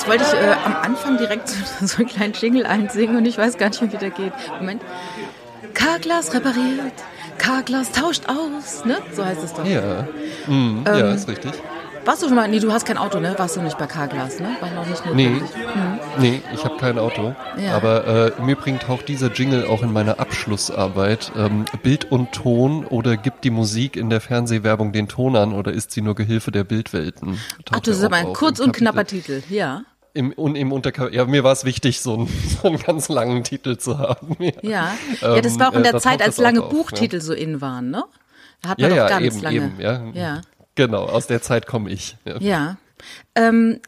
Jetzt wollte ich äh, am Anfang direkt so, so einen kleinen Jingle einsingen und ich weiß gar nicht mehr, wie der geht. Moment. Carglass repariert, Carglass tauscht aus, ne? So heißt es doch. Ja, mhm, ähm, ja, ist richtig. Warst du schon mal, nee, du hast kein Auto, ne? Warst du nicht bei Carglass, ne? War noch nicht. Nee, mhm. nee ich habe kein Auto. Ja. Aber äh, im Übrigen taucht dieser Jingle auch in meiner Abschlussarbeit. Ähm, Bild und Ton oder gibt die Musik in der Fernsehwerbung den Ton an oder ist sie nur Gehilfe der Bildwelten? Taucht Ach, das ist aber ein kurz und knapper Titel, ja. Im, und im Unterka ja, mir war es wichtig, so einen, so einen ganz langen Titel zu haben. Ja, ja. Ähm, ja das war auch in der äh, Zeit, als lange auf, Buchtitel ja. so in waren, ne? Da hat man ja, doch ganz eben, lange. Eben, ja. ja. Genau, aus der Zeit komme ich. Ja. ja. Ähm,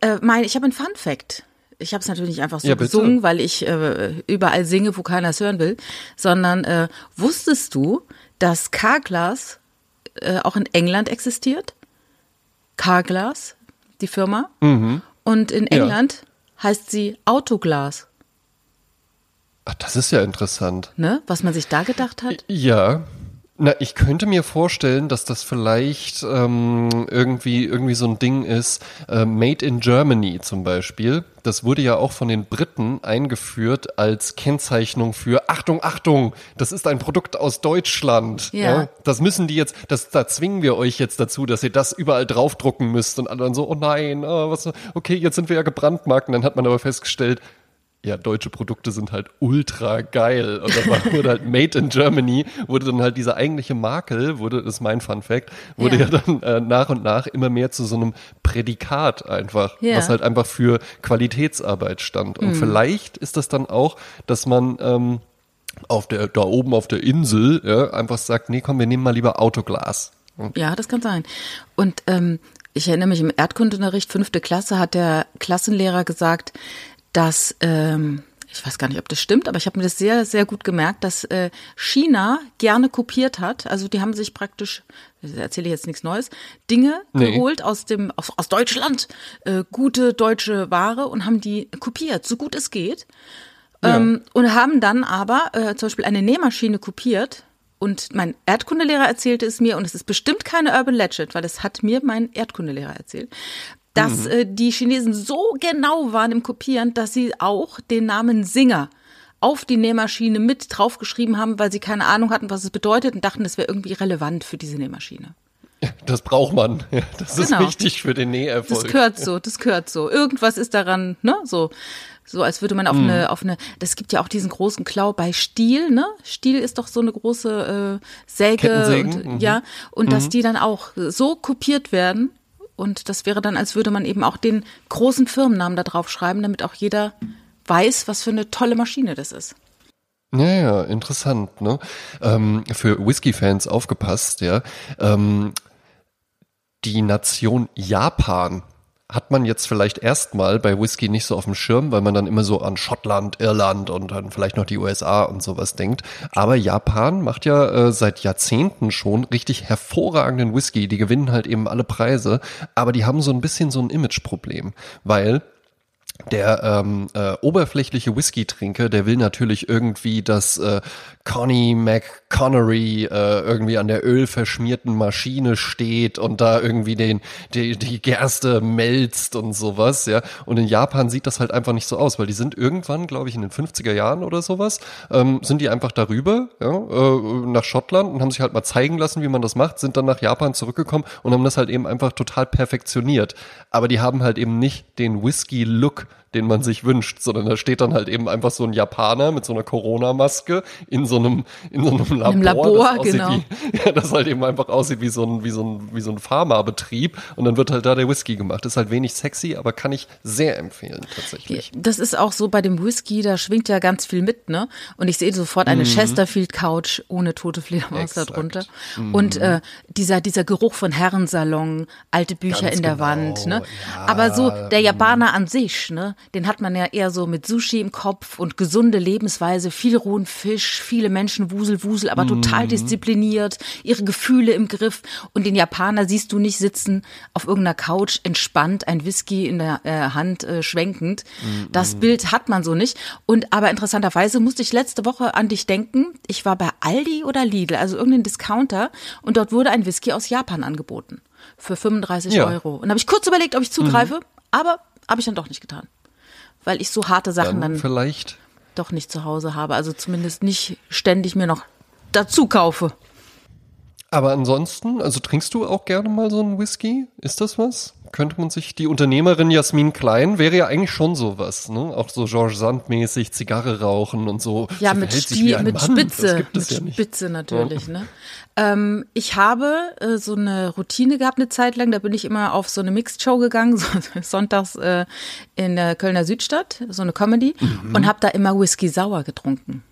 äh, mein, ich habe einen Fun Fact. Ich habe es natürlich nicht einfach so ja, gesungen, weil ich äh, überall singe, wo keiner es hören will, sondern äh, wusstest du, dass Carglass äh, auch in England existiert? Carglass, die Firma. Mhm. Und in England ja. heißt sie Autoglas. Ach, das ist ja interessant. Ne? Was man sich da gedacht hat? Ja, na, ich könnte mir vorstellen, dass das vielleicht ähm, irgendwie irgendwie so ein Ding ist. Äh, Made in Germany zum Beispiel. Das wurde ja auch von den Briten eingeführt als Kennzeichnung für Achtung, Achtung, das ist ein Produkt aus Deutschland. Ja. ja. Das müssen die jetzt, das, da zwingen wir euch jetzt dazu, dass ihr das überall draufdrucken müsst. Und dann so, oh nein, oh, was, okay, jetzt sind wir ja gebrandmarkt. Und dann hat man aber festgestellt, ja, deutsche Produkte sind halt ultra geil. Und dann wurde halt Made in Germany, wurde dann halt dieser eigentliche Makel, wurde, das ist mein Fun Fact, wurde ja, ja dann äh, nach und nach immer mehr zu so einem Prädikat einfach, ja. was halt einfach für Qualitätsarbeit stand. Und mhm. vielleicht ist das dann auch, dass man ähm, auf der, da oben auf der Insel, ja, einfach sagt, nee, komm, wir nehmen mal lieber Autoglas. Ja, das kann sein. Und ähm, ich erinnere mich im Erdkundenunterricht, fünfte Klasse, hat der Klassenlehrer gesagt, dass, ähm, ich weiß gar nicht, ob das stimmt, aber ich habe mir das sehr, sehr gut gemerkt, dass äh, China gerne kopiert hat. Also die haben sich praktisch, erzähle ich jetzt nichts Neues, Dinge nee. geholt aus dem aus, aus Deutschland, äh, gute deutsche Ware und haben die kopiert, so gut es geht. Ja. Ähm, und haben dann aber äh, zum Beispiel eine Nähmaschine kopiert. Und mein Erdkundelehrer erzählte es mir, und es ist bestimmt keine Urban Legend, weil es hat mir mein Erdkundelehrer erzählt, dass mhm. äh, die Chinesen so genau waren im Kopieren, dass sie auch den Namen Singer auf die Nähmaschine mit draufgeschrieben haben, weil sie keine Ahnung hatten, was es bedeutet und dachten, das wäre irgendwie relevant für diese Nähmaschine. Das braucht man. Das genau. ist wichtig für den Näherfolg. Das gehört so, das gehört so. Irgendwas ist daran, ne, so. So als würde man auf mm. eine, auf eine, das gibt ja auch diesen großen Klau bei Stiel, ne? Stiel ist doch so eine große äh, Säge, und, mhm. ja, und mhm. dass die dann auch so kopiert werden, und das wäre dann, als würde man eben auch den großen Firmennamen da drauf schreiben, damit auch jeder weiß, was für eine tolle Maschine das ist. Ja, ja, interessant, ne? Ähm, für Whisky-Fans aufgepasst, ja. Ähm, die Nation Japan hat man jetzt vielleicht erstmal bei Whisky nicht so auf dem Schirm, weil man dann immer so an Schottland, Irland und dann vielleicht noch die USA und sowas denkt. Aber Japan macht ja äh, seit Jahrzehnten schon richtig hervorragenden Whisky. Die gewinnen halt eben alle Preise, aber die haben so ein bisschen so ein Imageproblem, weil der ähm, äh, oberflächliche Whisky-Trinker, der will natürlich irgendwie, dass äh, Connie McConnery äh, irgendwie an der ölverschmierten Maschine steht und da irgendwie den die, die Gerste melzt und sowas, ja. Und in Japan sieht das halt einfach nicht so aus, weil die sind irgendwann, glaube ich, in den 50er Jahren oder sowas, ähm, sind die einfach darüber, ja, äh, nach Schottland und haben sich halt mal zeigen lassen, wie man das macht, sind dann nach Japan zurückgekommen und haben das halt eben einfach total perfektioniert. Aber die haben halt eben nicht den Whisky-Look den man sich wünscht, sondern da steht dann halt eben einfach so ein Japaner mit so einer Corona-Maske in so einem, in so einem Labor. Im Labor, das genau. Wie, ja, das halt eben einfach aussieht wie so ein, wie so ein, wie so ein Pharmabetrieb und dann wird halt da der Whisky gemacht. Ist halt wenig sexy, aber kann ich sehr empfehlen, tatsächlich. Das ist auch so bei dem Whisky, da schwingt ja ganz viel mit, ne? Und ich sehe sofort eine mhm. Chesterfield-Couch ohne tote Fledermaus darunter. Mhm. Und äh, dieser, dieser Geruch von Herrensalon, alte Bücher ganz in der genau. Wand, ne? Ja. Aber so der Japaner an sich, ne? Den hat man ja eher so mit Sushi im Kopf und gesunde Lebensweise, viel rohen Fisch, viele Menschen Wusel, Wusel, aber mhm. total diszipliniert, ihre Gefühle im Griff. Und den Japaner siehst du nicht sitzen auf irgendeiner Couch, entspannt, ein Whisky in der äh, Hand äh, schwenkend. Mhm. Das Bild hat man so nicht. Und aber interessanterweise musste ich letzte Woche an dich denken. Ich war bei Aldi oder Lidl, also irgendein Discounter, und dort wurde ein Whisky aus Japan angeboten. Für 35 ja. Euro. Und habe ich kurz überlegt, ob ich zugreife, mhm. aber habe ich dann doch nicht getan. Weil ich so harte Sachen Dann dann, vielleicht. doch nicht zu Hause habe. Also zumindest nicht ständig mir noch dazu kaufe. Aber ansonsten, also trinkst du auch gerne mal so einen Whisky? Ist das was? Könnte man sich, die Unternehmerin Jasmin Klein wäre ja eigentlich schon sowas, ne? Auch so Georges Sand-mäßig, Zigarre rauchen und so. Ja, Sie mit, ein mit Mann. Spitze. Mit ja. Spitze natürlich, ne? Ähm, ich habe äh, so eine Routine gehabt eine Zeit lang, da bin ich immer auf so eine Mixed-Show gegangen, so, sonntags äh, in der Kölner Südstadt, so eine Comedy, Mhm. und habe da immer Whisky sauer getrunken.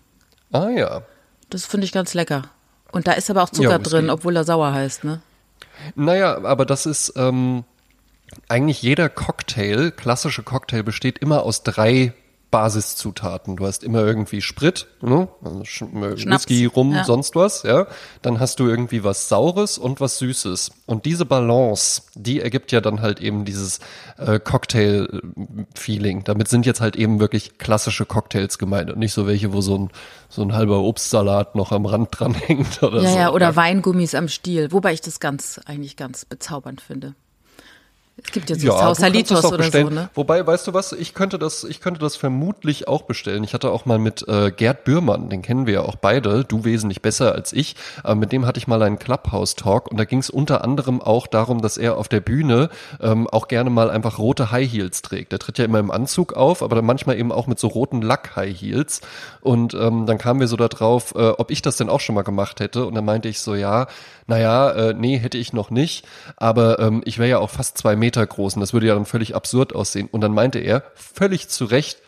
Ah ja. Das finde ich ganz lecker. Und da ist aber auch Zucker Ja, drin, obwohl er sauer heißt, ne? Naja, aber das ist, ähm, eigentlich jeder Cocktail, klassische Cocktail, besteht immer aus drei Basiszutaten. Du hast immer irgendwie Sprit, ne? also Sch äh, Schnaps, Whisky, Rum, ja. sonst was, ja. Dann hast du irgendwie was Saures und was Süßes. Und diese Balance, die ergibt ja dann halt eben dieses äh, Cocktail-Feeling. Damit sind jetzt halt eben wirklich klassische Cocktails gemeint und nicht so welche, wo so ein, so ein halber Obstsalat noch am Rand dran hängt oder Ja, so. ja, oder Weingummis am Stiel, wobei ich das ganz, eigentlich ganz bezaubernd finde. Es gibt ja so Sausalitos auch oder bestellen. so, ne? Wobei, weißt du was, ich könnte das, ich könnte das vermutlich auch bestellen. Ich hatte auch mal mit äh, Gerd Bührmann, den kennen wir ja auch beide, du wesentlich besser als ich, aber mit dem hatte ich mal einen Clubhouse-Talk und da ging es unter anderem auch darum, dass er auf der Bühne ähm, auch gerne mal einfach rote High Heels trägt. Der tritt ja immer im Anzug auf, aber dann manchmal eben auch mit so roten Lack-High Heels. Und ähm, dann kamen wir so da drauf, äh, ob ich das denn auch schon mal gemacht hätte. Und dann meinte ich so, ja, naja, äh, nee, hätte ich noch nicht, aber ähm, ich wäre ja auch fast zwei Meter groß und das würde ja dann völlig absurd aussehen. Und dann meinte er, völlig zu Recht,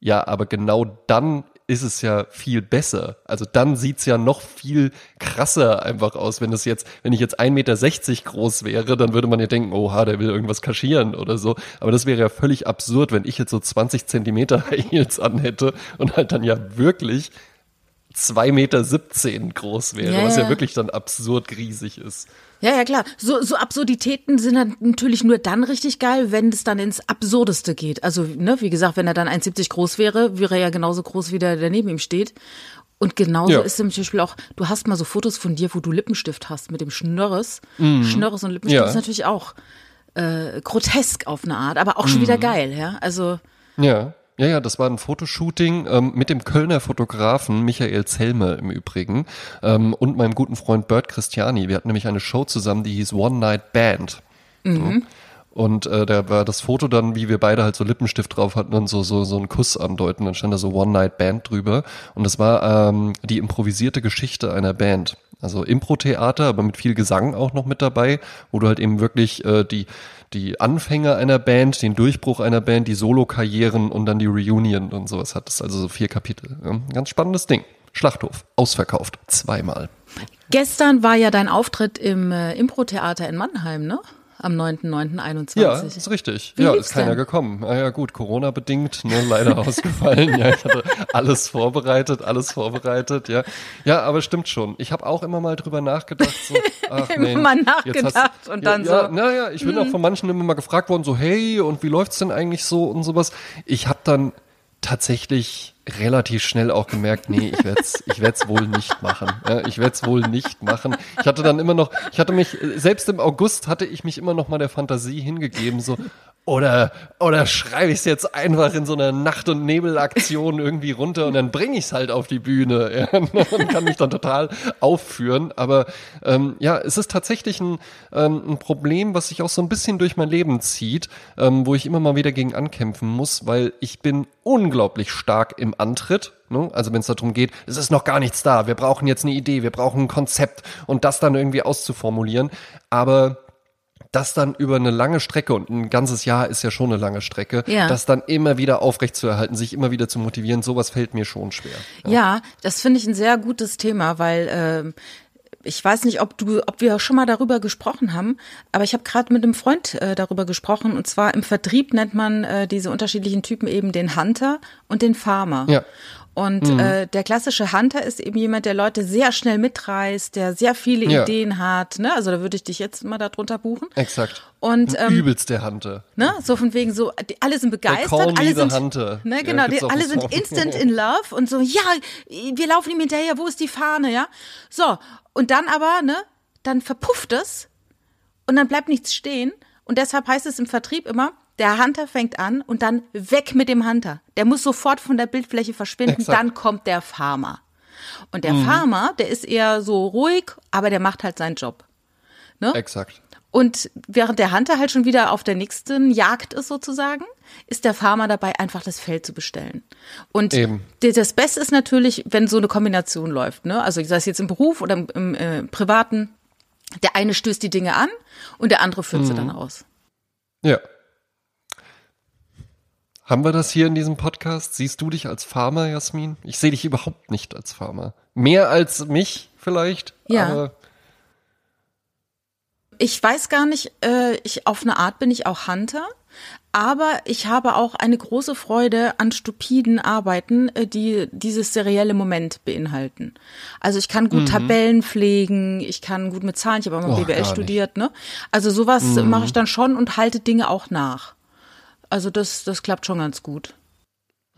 ja, aber genau dann ist es ja viel besser. Also dann sieht's ja noch viel krasser einfach aus. Wenn es jetzt, wenn ich jetzt 1,60 Meter groß wäre, dann würde man ja denken, oha, der will irgendwas kaschieren oder so. Aber das wäre ja völlig absurd, wenn ich jetzt so 20 Zentimeter High Heels anhätte und halt dann ja wirklich 2,17 Meter groß wäre, Ja, was ja. wirklich dann absurd riesig ist. Ja, ja, klar. So, so Absurditäten sind dann natürlich nur dann richtig geil, wenn es dann ins Absurdeste geht. Also, ne, wie gesagt, wenn er dann 1,70 groß wäre, wäre er ja genauso groß wie der, der neben ihm steht. Und genauso Ja. ist zum Beispiel auch, du hast mal so Fotos von dir, wo du Lippenstift hast mit dem Schnörres. Schnörres und Lippenstift. Ja. ist natürlich auch äh, grotesk auf eine Art, aber auch schon Mhm. wieder geil, ja. Also, Ja. Ja, ja, das war ein Fotoshooting ähm, mit dem Kölner Fotografen Michael Zellmer im Übrigen ähm, und meinem guten Freund Bert Christiani. Wir hatten nämlich eine Show zusammen, die hieß One Night Band. Mhm. Und äh, da war das Foto dann, wie wir beide halt so Lippenstift drauf hatten und so so so einen Kuss andeuten. Dann stand da so One Night Band drüber und das war ähm, die improvisierte Geschichte einer Band. Also Impro-Theater, aber mit viel Gesang auch noch mit dabei, wo du halt eben wirklich äh, die die Anfänge einer Band, den Durchbruch einer Band, die Solo-Karrieren und dann die Reunion und sowas hattest. Also so vier Kapitel. Ja, ganz spannendes Ding. Schlachthof, ausverkauft, zweimal. gestern war ja dein Auftritt im äh, Impro-Theater in Mannheim, ne? Am 9.9.21. Ja, ist richtig. Wie ja, ist keiner denn? gekommen. Ah ja, gut, Corona-bedingt, nur leider ausgefallen. Ja, ich hatte alles vorbereitet, alles vorbereitet, ja. Ja, aber stimmt schon. Ich habe auch immer mal drüber nachgedacht, so, ach Immer Mensch, mal nachgedacht hast- und ja, dann ja, so. Naja, ich bin auch von manchen immer mal gefragt worden, so, hey, und wie läuft's denn eigentlich so und sowas. Ich habe dann tatsächlich relativ schnell auch gemerkt, nee, ich werde es ich werd's wohl nicht machen. Ja, ich werde es wohl nicht machen. Ich hatte dann immer noch, ich hatte mich, selbst im August hatte ich mich immer noch mal der Fantasie hingegeben, so, oder, oder schreibe ich es jetzt einfach in so einer Nacht- und Nebelaktion irgendwie runter und dann bringe ich es halt auf die Bühne ja, und kann mich dann total aufführen. Aber ähm, ja, es ist tatsächlich ein, ähm, ein Problem, was sich auch so ein bisschen durch mein Leben zieht, ähm, wo ich immer mal wieder gegen ankämpfen muss, weil ich bin unglaublich stark im Antritt. Ne? Also wenn es darum geht, es ist noch gar nichts da, wir brauchen jetzt eine Idee, wir brauchen ein Konzept und das dann irgendwie auszuformulieren. Aber das dann über eine lange Strecke und ein ganzes Jahr ist ja schon eine lange Strecke, Ja. das dann immer wieder aufrecht zu erhalten, sich immer wieder zu motivieren, sowas fällt mir schon schwer. Ja, das finde ich ein sehr gutes Thema, weil ähm, ich weiß nicht, ob du, ob wir schon mal darüber gesprochen haben, aber ich habe gerade mit einem Freund äh, darüber gesprochen und zwar im Vertrieb nennt man äh, diese unterschiedlichen Typen eben den Hunter und den Farmer. Ja. Und äh, der klassische Hunter ist eben jemand, der Leute sehr schnell mitreißt, der sehr viele Ja. Ideen hat. Ne? Also da würde ich dich jetzt mal darunter buchen. Exakt. Und ähm, Übelst der Hunter. Ne? So von wegen so, die, alle sind begeistert, call alle sind, hunter. ne, Ja, genau, gibt's die, alle sind Song. instant in love und so, ja, wir laufen ihm hinterher, wo ist die Fahne, ja? So, und dann aber, ne, dann verpufft es und dann bleibt nichts stehen und deshalb heißt es im Vertrieb immer, Der Hunter fängt an und dann weg mit dem Hunter. Der muss sofort von der Bildfläche verschwinden, Exakt. dann kommt der Farmer. Und der Farmer, der ist eher so ruhig, aber der macht halt seinen Job. Ne? Exakt. Und während der Hunter halt schon wieder auf der nächsten Jagd ist sozusagen, ist der Farmer dabei, einfach das Feld zu bestellen. Und Eben. das Beste ist natürlich, wenn so eine Kombination läuft. Ne? Also sei es jetzt im Beruf oder im, im äh, Privaten. Der eine stößt die Dinge an und der andere führt sie dann aus. Ja. Haben wir das hier in diesem Podcast? Siehst du dich als Farmer, Jasmin? Ich sehe dich überhaupt nicht als Farmer. Mehr als mich vielleicht, Ja. Ich weiß gar nicht, äh, ich auf eine Art bin ich auch Hunter, aber ich habe auch eine große Freude an stupiden Arbeiten, äh, die dieses serielle Moment beinhalten. Also ich kann gut Tabellen pflegen, ich kann gut mit Zahlen, ich habe auch mal Och, BWL studiert, ne? Also sowas mache ich dann schon und halte Dinge auch nach. Also das, das klappt schon ganz gut.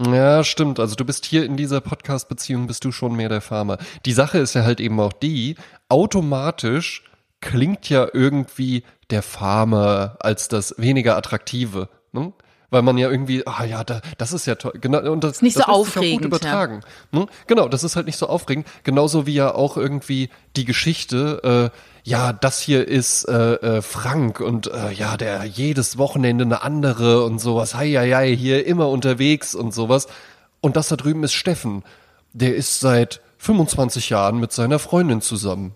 Ja, stimmt. Also du bist hier in dieser Podcast-Beziehung bist du schon mehr der Farmer. Die Sache ist ja halt eben auch die, automatisch klingt ja irgendwie der Farmer als das weniger attraktive, ne? Weil man ja irgendwie, ah ja, da, das ist ja toll. Genau, und das, nicht das so sich aufregend, gut übertragen. Ne? Genau, das ist halt nicht so aufregend. Genauso wie ja auch irgendwie die Geschichte, äh, ja, das hier ist äh, äh, Frank und äh, ja, der jedes Wochenende eine andere und sowas, hei, hei, hei, hier immer unterwegs und sowas. Und das da drüben ist Steffen. Der ist seit 25 Jahren mit seiner Freundin zusammen.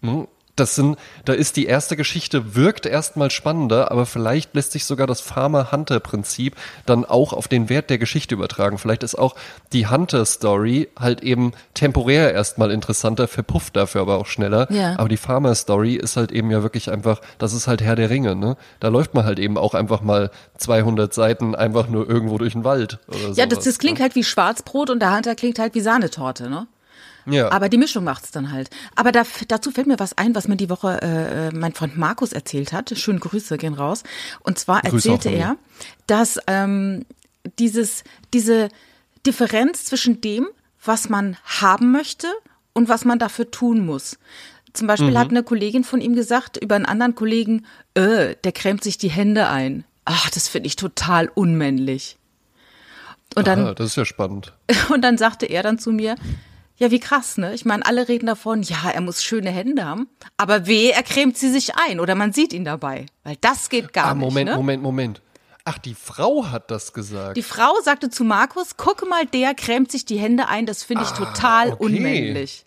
Ne? Das sind, da ist die erste Geschichte, wirkt erstmal spannender, aber vielleicht lässt sich sogar das Farmer-Hunter-Prinzip dann auch auf den Wert der Geschichte übertragen. Vielleicht ist auch die Hunter-Story halt eben temporär erstmal interessanter, verpufft dafür aber auch schneller. Ja. Aber die Farmer-Story ist halt eben ja wirklich einfach, das ist halt Herr der Ringe, ne? Da läuft man halt eben auch einfach mal 200 Seiten einfach nur irgendwo durch den Wald oder Ja, das, sowas, das klingt ne? halt wie Schwarzbrot und der Hunter klingt halt wie Sahnetorte, ne? Ja. Aber die Mischung macht's dann halt. Aber da, dazu fällt mir was ein, was mir die Woche äh, mein Freund Markus erzählt hat. Schöne Grüße gehen raus. Und zwar Grüße erzählte er, dass ähm, dieses diese Differenz zwischen dem, was man haben möchte und was man dafür tun muss. Zum Beispiel Mhm. hat eine Kollegin von ihm gesagt über einen anderen Kollegen, äh, der cremt sich die Hände ein. Ach, das finde ich total unmännlich. Und dann ah, das ist ja spannend. und dann sagte er dann zu mir, ja, wie krass, ne? Ich meine, alle reden davon, ja, er muss schöne Hände haben, aber weh, er cremt sie sich ein oder man sieht ihn dabei, weil das geht gar ah, Moment, nicht. Ne? Moment, Moment. Ach, die Frau hat das gesagt. Die Frau sagte zu Markus, guck mal, der cremt sich die Hände ein, das finde ich total okay. unmännlich.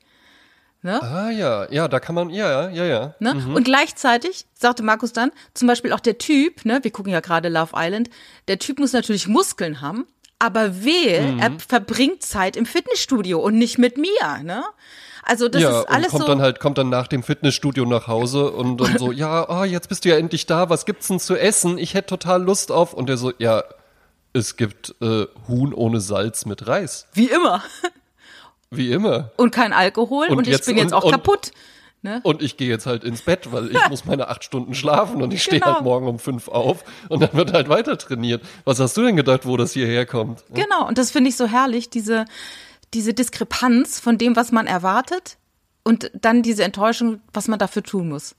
Ah ja, ja, da kann man, ja, ja, ja. Ne? Und gleichzeitig sagte Markus dann, zum Beispiel auch der Typ, ne, wir gucken ja gerade Love Island, der Typ muss natürlich Muskeln haben, aber wehe, Mhm. er verbringt Zeit im Fitnessstudio und nicht mit mir, ne? Also das ja, ist alles und kommt so. dann halt, kommt dann nach dem Fitnessstudio nach Hause und dann so, ja, ah, jetzt bist du ja endlich da, was gibt's denn zu essen? Ich hätte total Lust auf. Und der so, ja, es gibt äh, Huhn ohne Salz mit Reis. Wie immer. Wie immer. Und kein Alkohol und, Und ich jetzt- bin jetzt und- auch und- kaputt. Ne? Und ich gehe jetzt halt ins Bett, weil ich muss meine acht Stunden schlafen und ich stehe Genau. halt morgen um fünf auf und dann wird halt weiter trainiert. Was hast du denn gedacht, wo das hierher kommt? Genau, und das finde ich so herrlich, diese, diese Diskrepanz von dem, was man erwartet und dann diese Enttäuschung, was man dafür tun muss.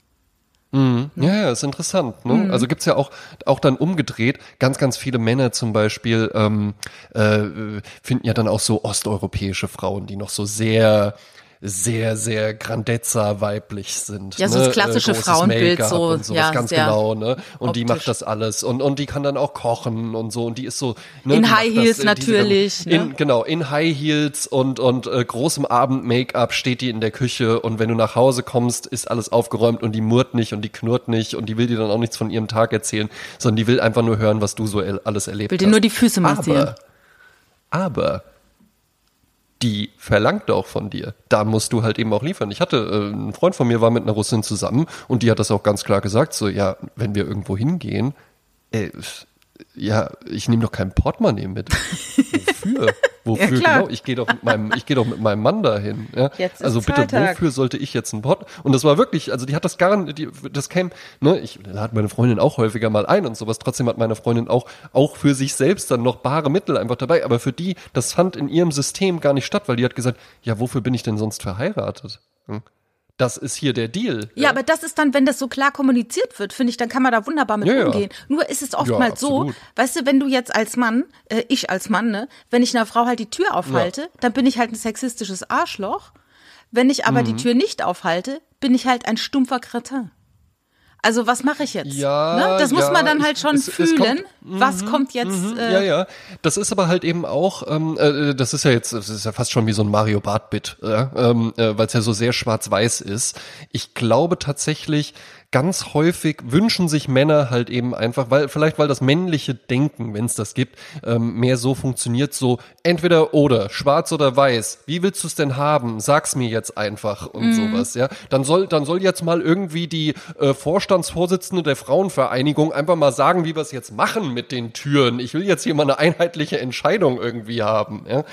Ja, ja, ist interessant. Ne? Mhm. Also gibt's ja auch, auch dann umgedreht, ganz, ganz viele Männer zum Beispiel ähm, äh, finden ja dann auch so osteuropäische Frauen, die noch so sehr sehr, sehr Grandezza weiblich sind. Ja, so ne? das klassische Äh, Frauenbild, so, und sowas, ja, ganz genau, ne? Und die optisch. macht das alles und, und die kann dann auch kochen und so und die ist so, ne, In die High das, Heels äh, diese- natürlich, ne? In, genau, in High Heels und, und äh, großem Abend-Make-up steht die in der Küche und wenn du nach Hause kommst, ist alles aufgeräumt und die murrt nicht und die knurrt nicht und die will dir dann auch nichts von ihrem Tag erzählen, sondern die will einfach nur hören, was du so alles erlebt Will hast. dir nur die Füße massieren. Aber, aber die verlangt auch von dir. Da musst du halt eben auch liefern. Ich hatte, äh, ein Freund von mir war mit einer Russin zusammen und die hat das auch ganz klar gesagt, so, ja, wenn wir irgendwo hingehen, äh, ja, ich nehme doch kein Portemonnaie mit. Wofür? Wofür Ja, genau? Ich gehe doch mit meinem, ich gehe doch mit meinem Mann dahin. Ja? Jetzt also bitte, Freitag. wofür sollte ich jetzt ein Port? Und das war wirklich, also die hat das gar nicht, die, das käme, ne, ich lade meine Freundin auch häufiger mal ein und sowas. Trotzdem hat meine Freundin auch, auch für sich selbst dann noch bare Mittel einfach dabei. Aber für die, das fand in ihrem System gar nicht statt, weil die hat gesagt, ja, wofür bin ich denn sonst verheiratet? Hm? Das ist hier der Deal. Ja, aber das ist dann, wenn das so klar kommuniziert wird, finde ich, dann kann man da wunderbar mit Ja, ja. umgehen. Nur ist es oftmals so, weißt du, wenn du jetzt als Mann, äh, ich als Mann, ne, wenn ich einer Frau halt die Tür aufhalte, dann bin ich halt ein sexistisches Arschloch. Wenn ich aber die Mhm. Tür nicht aufhalte, bin ich halt ein stumpfer Kretin. Also was mache ich jetzt? Ja, ne? Das muss ja, man dann halt schon es- es fühlen. kommt- was kommt jetzt? Äh, Ja, ja. Das ist aber halt eben auch, ähm, äh, das ist ja jetzt, das ist ja fast schon wie so ein Mario Bart-Bit, ja? ähm, äh, weil es ja so sehr schwarz-weiß ist. Ich glaube tatsächlich, ganz häufig wünschen sich Männer halt eben einfach, weil vielleicht weil das männliche Denken, wenn es das gibt, ähm, mehr so funktioniert, so entweder oder, schwarz oder weiß. Wie willst du es denn haben? Sag's mir jetzt einfach und sowas, ja. Dann soll dann soll jetzt mal irgendwie die äh, Vorstandsvorsitzende der Frauenvereinigung einfach mal sagen, wie wir es jetzt machen mit den Türen. Ich will jetzt hier mal eine einheitliche Entscheidung irgendwie haben, ja.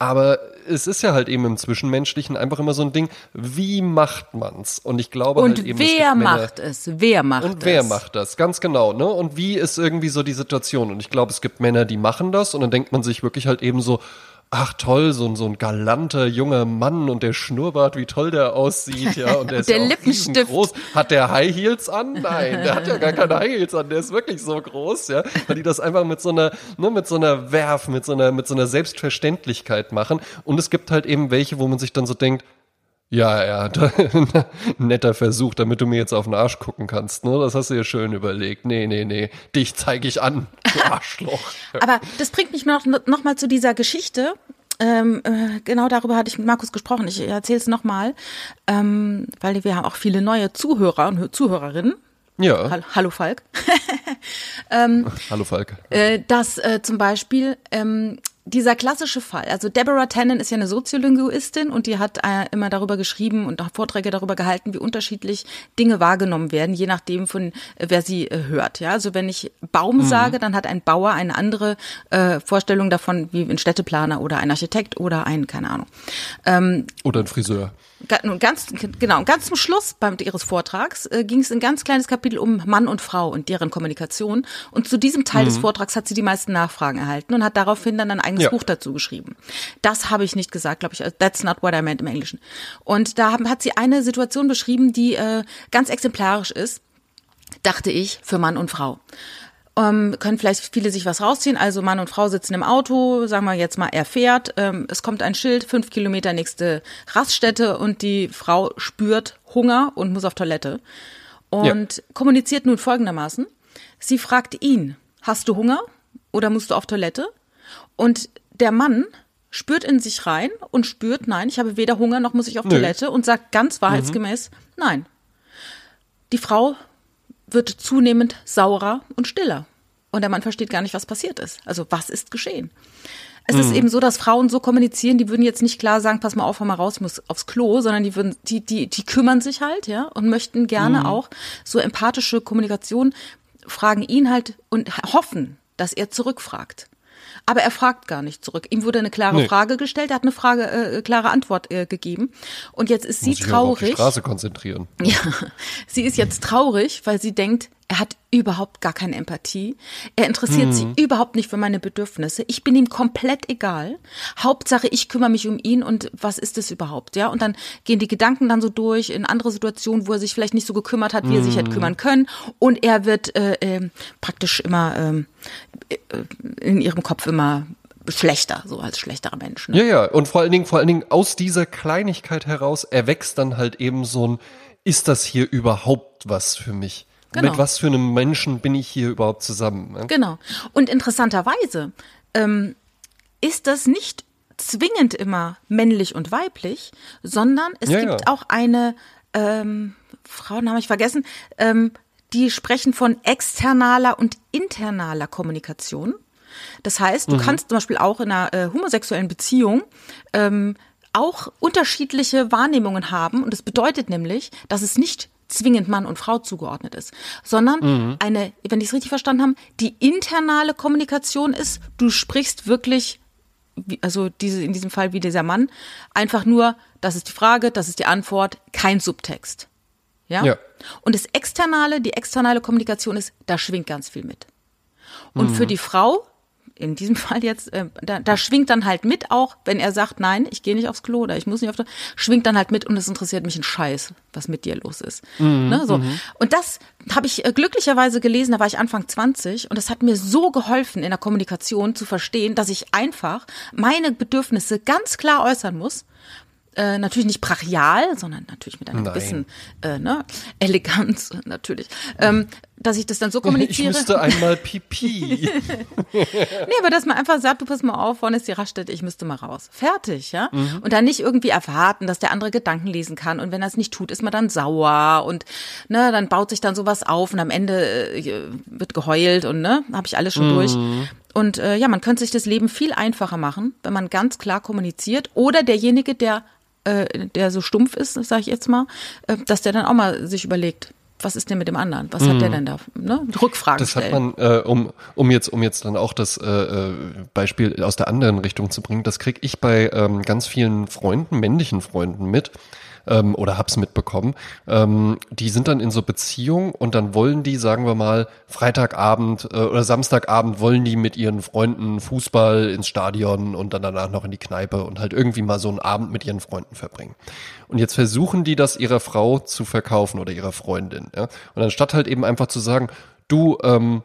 Aber es ist ja halt eben im Zwischenmenschlichen einfach immer so ein Ding, wie macht man's? Und ich glaube Und halt eben, es wer Männer, macht es? Wer macht es? und wer macht das? Ganz genau, ne? Und wie ist irgendwie so die Situation? Und ich glaube, es gibt Männer, die machen das und dann denkt man sich wirklich halt eben so, ach toll, so ein, so ein galanter junger Mann und der Schnurrbart, wie toll der aussieht, ja. Und der ist Der ja auch Lippenstift. riesengroß. Hat der High Heels an? Nein, der hat ja gar keine High Heels an, der ist wirklich so groß, ja. Weil die das einfach mit so einer, ne, mit so einer Werf, mit so einer, mit so einer Selbstverständlichkeit machen. Und es gibt halt eben welche, wo man sich dann so denkt, ja, ja, netter Versuch, damit du mir jetzt auf den Arsch gucken kannst, ne? Das hast du dir schön überlegt. Nee, nee, nee, dich zeige ich an, du Arschloch. Aber das bringt mich noch, noch mal zu dieser Geschichte. Ähm, äh, genau darüber hatte ich mit Markus gesprochen. Ich erzähle es nochmal, ähm, weil wir haben auch viele neue Zuhörer und Zuhörerinnen. Ja, Hall- Hallo Falk. hallo Falk. Äh, dass äh, zum Beispiel ähm, dieser klassische Fall, also Deborah Tannen ist ja eine Soziolinguistin und die hat äh, immer darüber geschrieben und auch Vorträge darüber gehalten, wie unterschiedlich Dinge wahrgenommen werden, je nachdem von äh, wer sie äh, hört. Ja, also wenn ich Baum sage, dann hat ein Bauer eine andere äh, Vorstellung davon wie ein Städteplaner oder ein Architekt oder ein keine Ahnung. Ähm, Oder ein Friseur. Nun, Ganz, genau, ganz zum Schluss beim, ihres Vortrags äh, ging es ein ganz kleines Kapitel um Mann und Frau und deren Kommunikation. Und zu diesem Teil des Vortrags hat sie die meisten Nachfragen erhalten und hat daraufhin dann ein eigenes Ja. Buch dazu geschrieben. Das habe ich nicht gesagt, glaube ich. Also, That's not what I meant im Englischen. Und da haben, hat sie eine Situation beschrieben, die äh, ganz exemplarisch ist, dachte ich, für Mann und Frau. Ähm, können vielleicht viele sich was rausziehen. Also Mann und Frau sitzen im Auto, sagen wir jetzt mal, er fährt, ähm, es kommt ein Schild, fünf Kilometer nächste Raststätte und die Frau spürt Hunger und muss auf Toilette. Und kommuniziert nun folgendermaßen. Sie fragt ihn, hast du Hunger oder musst du auf Toilette? Und der Mann spürt in sich rein und spürt, nein, ich habe weder Hunger noch muss ich auf Nö. Toilette und sagt ganz wahrheitsgemäß, nein. Die Frau wird zunehmend saurer und stiller. Und der Mann versteht gar nicht, was passiert ist. Also was ist geschehen? Es ist eben so, dass Frauen so kommunizieren, die würden jetzt nicht klar sagen, pass mal auf, hör mal raus, ich muss aufs Klo, sondern die würden, die, die, die kümmern sich halt, ja, und möchten gerne auch so empathische Kommunikation, fragen ihn halt und hoffen, dass er zurückfragt. Aber er fragt gar nicht zurück. Ihm wurde eine klare Nee. Frage gestellt, er hat eine Frage, äh, klare Antwort äh, gegeben. Und jetzt ist sie Muss ich mich aber auf die traurig. Straße konzentrieren. Ja, sie ist jetzt traurig, weil sie denkt, er hat überhaupt gar keine Empathie. Er interessiert sich überhaupt nicht für meine Bedürfnisse. Ich bin ihm komplett egal. Hauptsache, ich kümmere mich um ihn und was ist es überhaupt, ja? Und dann gehen die Gedanken dann so durch in andere Situationen, wo er sich vielleicht nicht so gekümmert hat, wie er sich hätte kümmern können. Und er wird äh, ähm, praktisch immer ähm, äh, in ihrem Kopf immer schlechter, so als schlechterer Mensch. Ne? Ja, ja, und vor allen Dingen, vor allen Dingen aus dieser Kleinigkeit heraus erwächst dann halt eben so ein, ist das hier überhaupt was für mich? Genau. Mit was für einem Menschen bin ich hier überhaupt zusammen? ne? Genau. Und interessanterweise ähm, ist das nicht zwingend immer männlich und weiblich, sondern es Ja, gibt ja. auch eine ähm, Frauen habe ich vergessen, ähm, die sprechen von externaler und internaler Kommunikation. Das heißt, du kannst zum Beispiel auch in einer äh, homosexuellen Beziehung ähm, auch unterschiedliche Wahrnehmungen haben. Und das bedeutet nämlich, dass es nicht zwingend Mann und Frau zugeordnet ist, sondern eine, wenn ich es richtig verstanden habe, die internale Kommunikation ist, du sprichst wirklich, also diese, in diesem Fall wie dieser Mann, einfach nur, das ist die Frage, das ist die Antwort, kein Subtext. Ja? Ja. Und das Externale, die externale Kommunikation ist, da schwingt ganz viel mit. Und für die Frau in diesem Fall jetzt, äh, da, da schwingt dann halt mit auch, wenn er sagt, nein, ich gehe nicht aufs Klo oder ich muss nicht aufs Klo, schwingt dann halt mit und es interessiert mich ein Scheiß, was mit dir los ist. Mhm, ne, so. Mhm. Und das habe ich äh, glücklicherweise gelesen, da war ich Anfang 20 und das hat mir so geholfen in der Kommunikation zu verstehen, dass ich einfach meine Bedürfnisse ganz klar äußern muss äh, natürlich nicht brachial, sondern natürlich mit einer Nein. gewissen äh, ne, Eleganz natürlich, ähm, dass ich das dann so kommuniziere. Ich müsste einmal pipi. nee, aber dass man einfach sagt, du pass mal auf, vorne ist die Raststätte, ich müsste mal raus. Fertig, ja? Mhm. Und dann nicht irgendwie erwarten, dass der andere Gedanken lesen kann und wenn er es nicht tut, ist man dann sauer und ne, dann baut sich dann sowas auf und am Ende äh, wird geheult und ne, habe ich alles schon mhm. durch. Und äh, ja, man könnte sich das Leben viel einfacher machen, wenn man ganz klar kommuniziert oder derjenige, der äh, der so stumpf ist, sage ich jetzt mal, äh, dass der dann auch mal sich überlegt, was ist denn mit dem anderen? Was mhm. hat der mhm. denn da? Ne? Rückfragen Das stellen. hat man, äh, um, um jetzt, um jetzt dann auch das äh, äh Beispiel aus der anderen Richtung zu bringen, das kriege ich bei ähm, ganz vielen Freunden, männlichen Freunden mit ähm, oder hab's mitbekommen. Ähm, die sind dann in so Beziehungen und dann wollen die, sagen wir mal, Freitagabend äh, oder Samstagabend wollen die mit ihren Freunden Fußball ins Stadion und dann danach noch in die Kneipe und halt irgendwie mal so einen Abend mit ihren Freunden verbringen. Und jetzt versuchen die das ihrer Frau zu verkaufen oder ihrer Freundin. Ja? Und anstatt halt eben einfach zu sagen, du, ähm,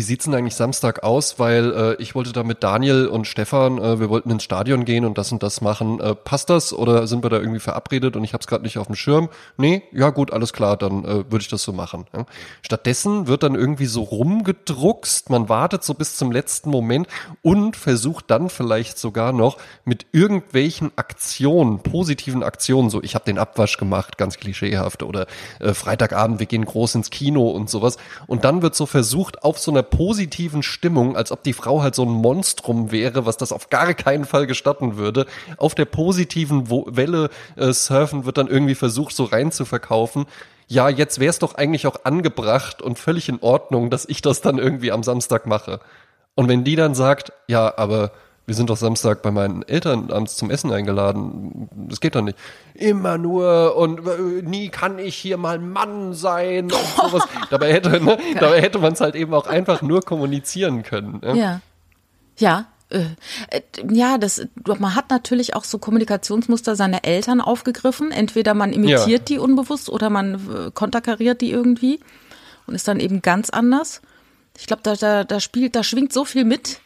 wie sieht's denn eigentlich Samstag aus? Weil äh, ich wollte da mit Daniel und Stefan, äh, wir wollten ins Stadion gehen und das und das machen. Äh, passt das oder sind wir da irgendwie verabredet und ich habe es gerade nicht auf dem Schirm? Nee, ja gut, alles klar, dann äh, würde ich das so machen. Ja. Stattdessen wird dann irgendwie so rumgedruckst, man wartet so bis zum letzten Moment und versucht dann vielleicht sogar noch mit irgendwelchen Aktionen, positiven Aktionen, so ich habe den Abwasch gemacht, ganz klischeehaft, oder äh, Freitagabend, wir gehen groß ins Kino und sowas. Und dann wird so versucht, auf so einer positiven Stimmung, als ob die Frau halt so ein Monstrum wäre, was das auf gar keinen Fall gestatten würde. Auf der positiven Welle äh, surfen wird dann irgendwie versucht, so rein zu verkaufen. Ja, jetzt wäre es doch eigentlich auch angebracht und völlig in Ordnung, dass ich das dann irgendwie am Samstag mache. Und wenn die dann sagt, ja, aber wir sind doch Samstag bei meinen Eltern abends zum Essen eingeladen. Das geht doch nicht. Immer nur und äh, nie kann ich hier mal Mann sein und sowas. dabei hätte, ne, dabei hätte man es halt eben auch einfach nur kommunizieren können. Ne? Ja. Ja. Äh, äh, ja, das, man hat natürlich auch so Kommunikationsmuster seiner Eltern aufgegriffen. Entweder man imitiert ja. die unbewusst oder man konterkariert die irgendwie und ist dann eben ganz anders. Ich glaube, da, da, da spielt, da schwingt so viel mit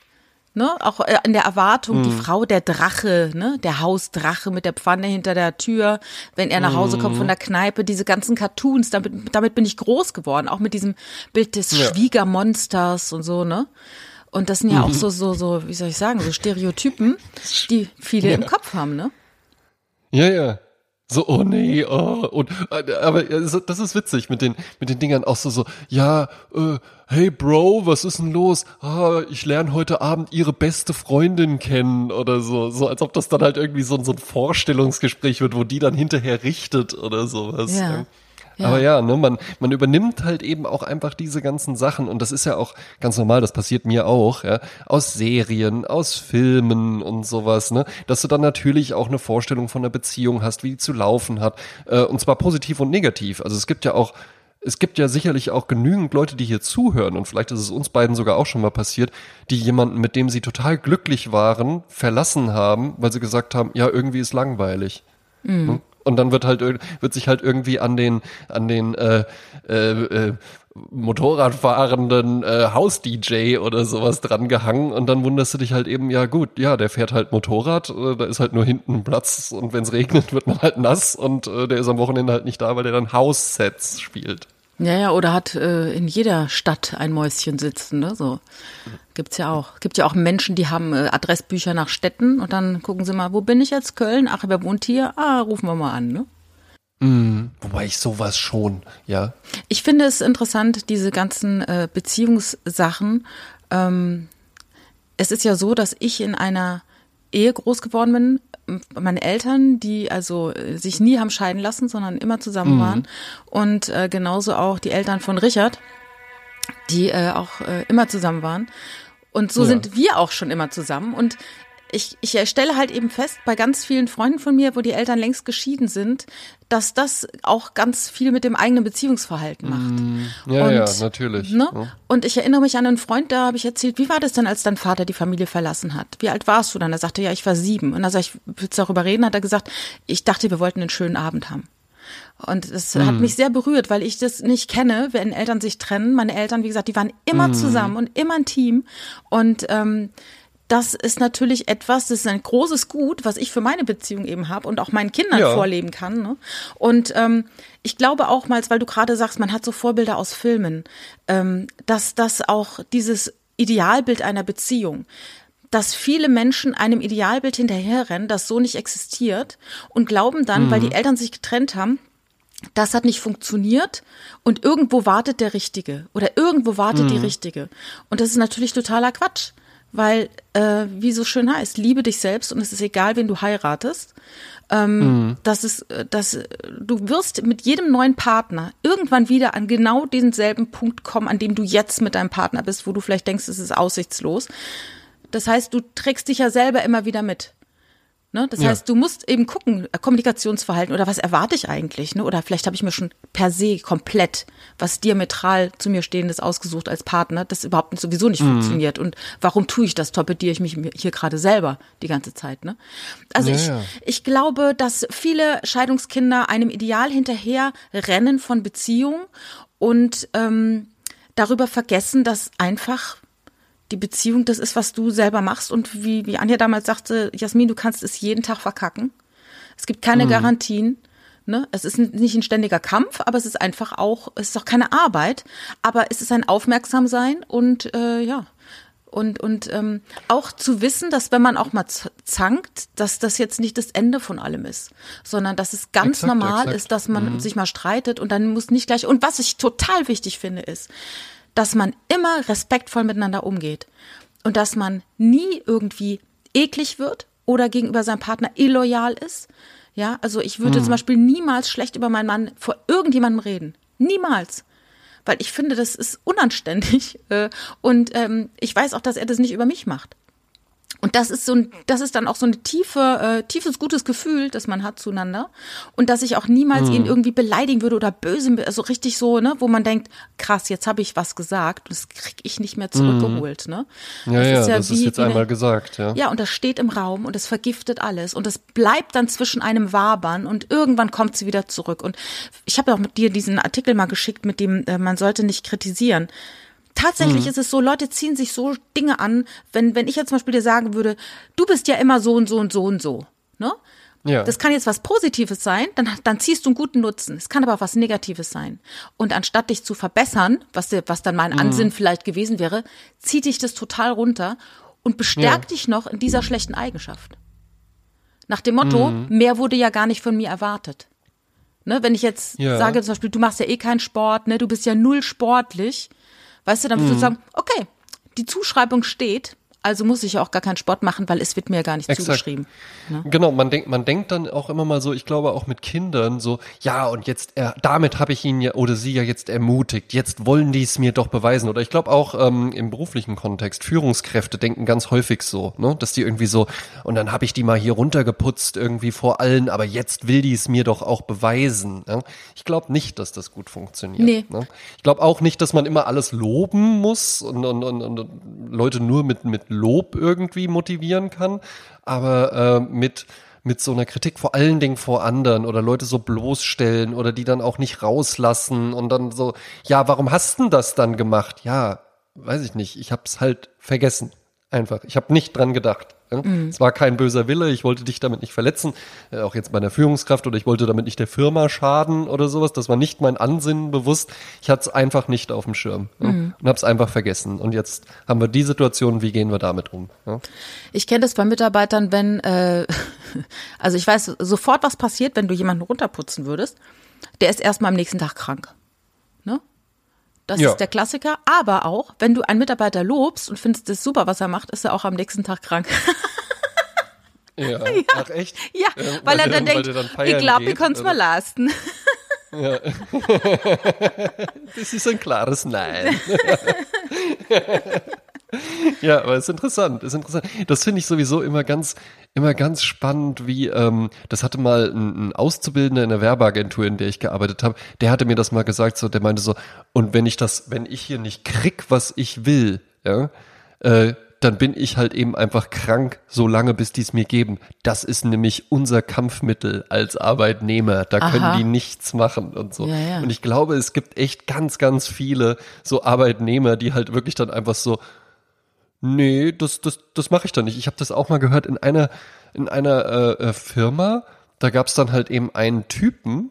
ne, auch äh, in der Erwartung, mhm. die Frau der Drache, ne, der Hausdrache mit der Pfanne hinter der Tür, wenn er nach Hause kommt von mhm. der Kneipe, diese ganzen Cartoons, damit, damit bin ich groß geworden, auch mit diesem Bild des ja. Schwiegermonsters und so, ne? Und das sind ja mhm. auch so, so, so, wie soll ich sagen, so Stereotypen, die viele ja. im Kopf haben, ne? Ja, ja. So, oh nee, oh, und, äh, aber das ist witzig mit den, mit den Dingern auch so, so, ja, äh, hey Bro, was ist denn los? Ah, ich lerne heute Abend ihre beste Freundin kennen oder so, so als ob das dann halt irgendwie so, so ein Vorstellungsgespräch wird, wo die dann hinterher richtet oder sowas. Ja. Ja. Aber ja, ne, man, man übernimmt halt eben auch einfach diese ganzen Sachen und das ist ja auch ganz normal, das passiert mir auch, ja, aus Serien, aus Filmen und sowas, ne, dass du dann natürlich auch eine Vorstellung von der Beziehung hast, wie die zu laufen hat, äh, und zwar positiv und negativ. Also es gibt ja auch es gibt ja sicherlich auch genügend Leute, die hier zuhören und vielleicht ist es uns beiden sogar auch schon mal passiert, die jemanden, mit dem sie total glücklich waren, verlassen haben, weil sie gesagt haben, ja, irgendwie ist langweilig. Mhm. Und dann wird halt wird sich halt irgendwie an den an den äh, äh, äh, Motorradfahrenden äh, Haus-DJ oder sowas dran gehangen und dann wunderst du dich halt eben, ja gut, ja, der fährt halt Motorrad, äh, da ist halt nur hinten Platz und wenn es regnet, wird man halt nass und äh, der ist am Wochenende halt nicht da, weil der dann House-Sets spielt. Ja, ja, oder hat äh, in jeder Stadt ein Mäuschen sitzen, ne? So gibt's ja auch. Gibt ja auch Menschen, die haben äh, Adressbücher nach Städten und dann gucken sie mal, wo bin ich jetzt? Köln? Ach, wer wohnt hier? Ah, rufen wir mal an, ne? Mm, wobei ich sowas schon, ja. Ich finde es interessant, diese ganzen äh, Beziehungssachen. Ähm, es ist ja so, dass ich in einer Ehe groß geworden bin, meine Eltern, die also äh, sich nie haben scheiden lassen, sondern immer zusammen mhm. waren. Und äh, genauso auch die Eltern von Richard, die äh, auch äh, immer zusammen waren. Und so ja. sind wir auch schon immer zusammen. Und ich, ich stelle halt eben fest, bei ganz vielen Freunden von mir, wo die Eltern längst geschieden sind, dass das auch ganz viel mit dem eigenen Beziehungsverhalten macht. Mm, ja, und, ja, natürlich. Ne? Ja. Und ich erinnere mich an einen Freund, da habe ich erzählt, wie war das denn, als dein Vater die Familie verlassen hat? Wie alt warst du dann? Er sagte, ja, ich war sieben. Und dann sag ich, willst du darüber reden? Hat er gesagt, ich dachte, wir wollten einen schönen Abend haben. Und das hat mich sehr berührt, weil ich das nicht kenne, wenn Eltern sich trennen. Meine Eltern, wie gesagt, die waren immer zusammen und immer ein Team. Und ähm, das ist natürlich etwas, das ist ein großes Gut, was ich für meine Beziehung eben habe und auch meinen Kindern Ja. vorleben kann. Ne? Und ähm, ich glaube auch mal, weil du gerade sagst, man hat so Vorbilder aus Filmen, ähm, dass das auch dieses Idealbild einer Beziehung, dass viele Menschen einem Idealbild hinterherrennen, das so nicht existiert und glauben dann, weil die Eltern sich getrennt haben, das hat nicht funktioniert und irgendwo wartet der Richtige oder irgendwo wartet die Richtige. Und das ist natürlich totaler Quatsch, weil, äh, wie so schön heißt, liebe dich selbst und es ist egal, wen du heiratest. Ähm, das ist, äh, das, äh, du wirst mit jedem neuen Partner irgendwann wieder an genau denselben Punkt kommen, an dem du jetzt mit deinem Partner bist, wo du vielleicht denkst, es ist aussichtslos. Das heißt, du trägst dich ja selber immer wieder mit. Ne? Das Ja. heißt, du musst eben gucken, äh, Kommunikationsverhalten oder was erwarte ich eigentlich? Ne? Oder vielleicht habe ich mir schon per se komplett was diametral zu mir stehendes ausgesucht als Partner, das überhaupt nicht, sowieso Mhm. nicht funktioniert. Und warum tue ich das? Torpediere ich mich hier gerade selber die ganze Zeit. Ne? Also Ja, ich, ja. ich glaube, dass viele Scheidungskinder einem Ideal hinterher rennen von Beziehung und ähm, darüber vergessen, dass einfach die Beziehung das ist, was du selber machst. Und wie, wie Anja damals sagte, Jasmin, du kannst es jeden Tag verkacken. Es gibt keine Garantien. Ne? Es ist nicht ein ständiger Kampf, aber es ist einfach auch, es ist auch keine Arbeit, aber es ist ein Aufmerksamsein und äh, ja. Und, und ähm, auch zu wissen, dass wenn man auch mal zankt, dass das jetzt nicht das Ende von allem ist, sondern dass es ganz Exakt, normal exakt. ist, dass man sich mal streitet und dann muss nicht gleich. Und was ich total wichtig finde, ist, dass man immer respektvoll miteinander umgeht und dass man nie irgendwie eklig wird oder gegenüber seinem Partner illoyal ist. Ja, also ich würde zum Beispiel niemals schlecht über meinen Mann vor irgendjemandem reden. Niemals. Weil ich finde, das ist unanständig. äh, Und ähm, ich weiß auch, dass er das nicht über mich macht. Und das ist so ein, das ist dann auch so ein tiefe, äh, tiefes, gutes Gefühl, das man hat zueinander. Und dass ich auch niemals Hm. ihn irgendwie beleidigen würde oder böse, also richtig so, ne, wo man denkt, krass, jetzt habe ich was gesagt, das krieg ich nicht mehr zurückgeholt, ne? Hm. Ja, ja, das ist wie- jetzt wie eine- einmal gesagt, ja. ja, und das steht im Raum und es vergiftet alles und es bleibt dann zwischen einem Wabern und irgendwann kommt sie wieder zurück. Und ich habe auch mit dir diesen Artikel mal geschickt, mit dem äh, man sollte nicht kritisieren. Tatsächlich ist es so, Leute ziehen sich so Dinge an, wenn, wenn ich jetzt zum Beispiel dir sagen würde, du bist ja immer so und so und so und so, ne? Ja. Das kann jetzt was Positives sein, dann, dann ziehst du einen guten Nutzen. Es kann aber auch was Negatives sein. Und anstatt dich zu verbessern, was, was dann mein Mhm. Ansinn vielleicht gewesen wäre, zieht dich das total runter und bestärkt Ja. dich noch in dieser schlechten Eigenschaft. Nach dem Motto, mehr wurde ja gar nicht von mir erwartet. Ne, wenn ich jetzt Ja. sage zum Beispiel, du machst ja eh keinen Sport, ne, du bist ja null sportlich, weißt du, dann würdest du sagen, okay, die Zuschreibung steht, also muss ich ja auch gar keinen Sport machen, weil es wird mir gar nicht Exakt. zugeschrieben. Genau, man denkt, man denkt dann auch immer mal so, ich glaube auch mit Kindern so, ja, und jetzt, äh, damit habe ich ihn ja oder sie ja jetzt ermutigt, jetzt wollen die es mir doch beweisen. Oder ich glaube auch ähm, im beruflichen Kontext, Führungskräfte denken ganz häufig so, ne, dass die irgendwie so, und dann habe ich die mal hier runtergeputzt irgendwie vor allen, aber jetzt will die es mir doch auch beweisen. Ne? Ich glaube nicht, dass das gut funktioniert. Nee. Ne? Ich glaube auch nicht, dass man immer alles loben muss und, und, und, und Leute nur mit, mit Lob irgendwie motivieren kann, aber äh, mit mit so einer Kritik vor allen Dingen vor anderen oder Leute so bloßstellen oder die dann auch nicht rauslassen und dann so, ja, warum hast denn das dann gemacht? Ja, weiß ich nicht, ich hab's halt vergessen. Einfach. Ich habe nicht dran gedacht. Ja? Es war kein böser Wille, ich wollte dich damit nicht verletzen, äh, auch jetzt bei einer Führungskraft oder ich wollte damit nicht der Firma schaden oder sowas. Das war nicht mein Ansinnen bewusst. Ich hatte es einfach nicht auf dem Schirm ja? und habe es einfach vergessen. Und jetzt haben wir die Situation, wie gehen wir damit um? Ja? Ich kenne das bei Mitarbeitern, wenn, äh, also ich weiß sofort, was passiert, wenn du jemanden runterputzen würdest. Der ist erstmal am nächsten Tag krank. Ne? Das Ja. ist der Klassiker. Aber auch, wenn du einen Mitarbeiter lobst und findest es super, was er macht, ist er auch am nächsten Tag krank. Ja. Ach echt? ja, Ja, weil, er der- dann denkt, dann ich glaube, wir können es mal oder? leisten. Das ist ein klares Nein. Ja, aber es ist interessant, ist interessant. Das finde ich sowieso immer ganz, immer ganz spannend, wie, ähm, das hatte mal ein, ein Auszubildender in der Werbeagentur, in der ich gearbeitet habe, der hatte mir das mal gesagt, so, der meinte so, und wenn ich das, wenn ich hier nicht krieg, was ich will, ja, äh, dann bin ich halt eben einfach krank, so lange bis die es mir geben. Das ist nämlich unser Kampfmittel als Arbeitnehmer. Da Aha. können die nichts machen und so. Ja, ja. Und ich glaube, es gibt echt ganz, ganz viele so Arbeitnehmer, die halt wirklich dann einfach so, nee, das, das, das mache ich dann nicht. Ich habe das auch mal gehört in einer, in einer äh, äh, Firma, da gab es dann halt eben einen Typen,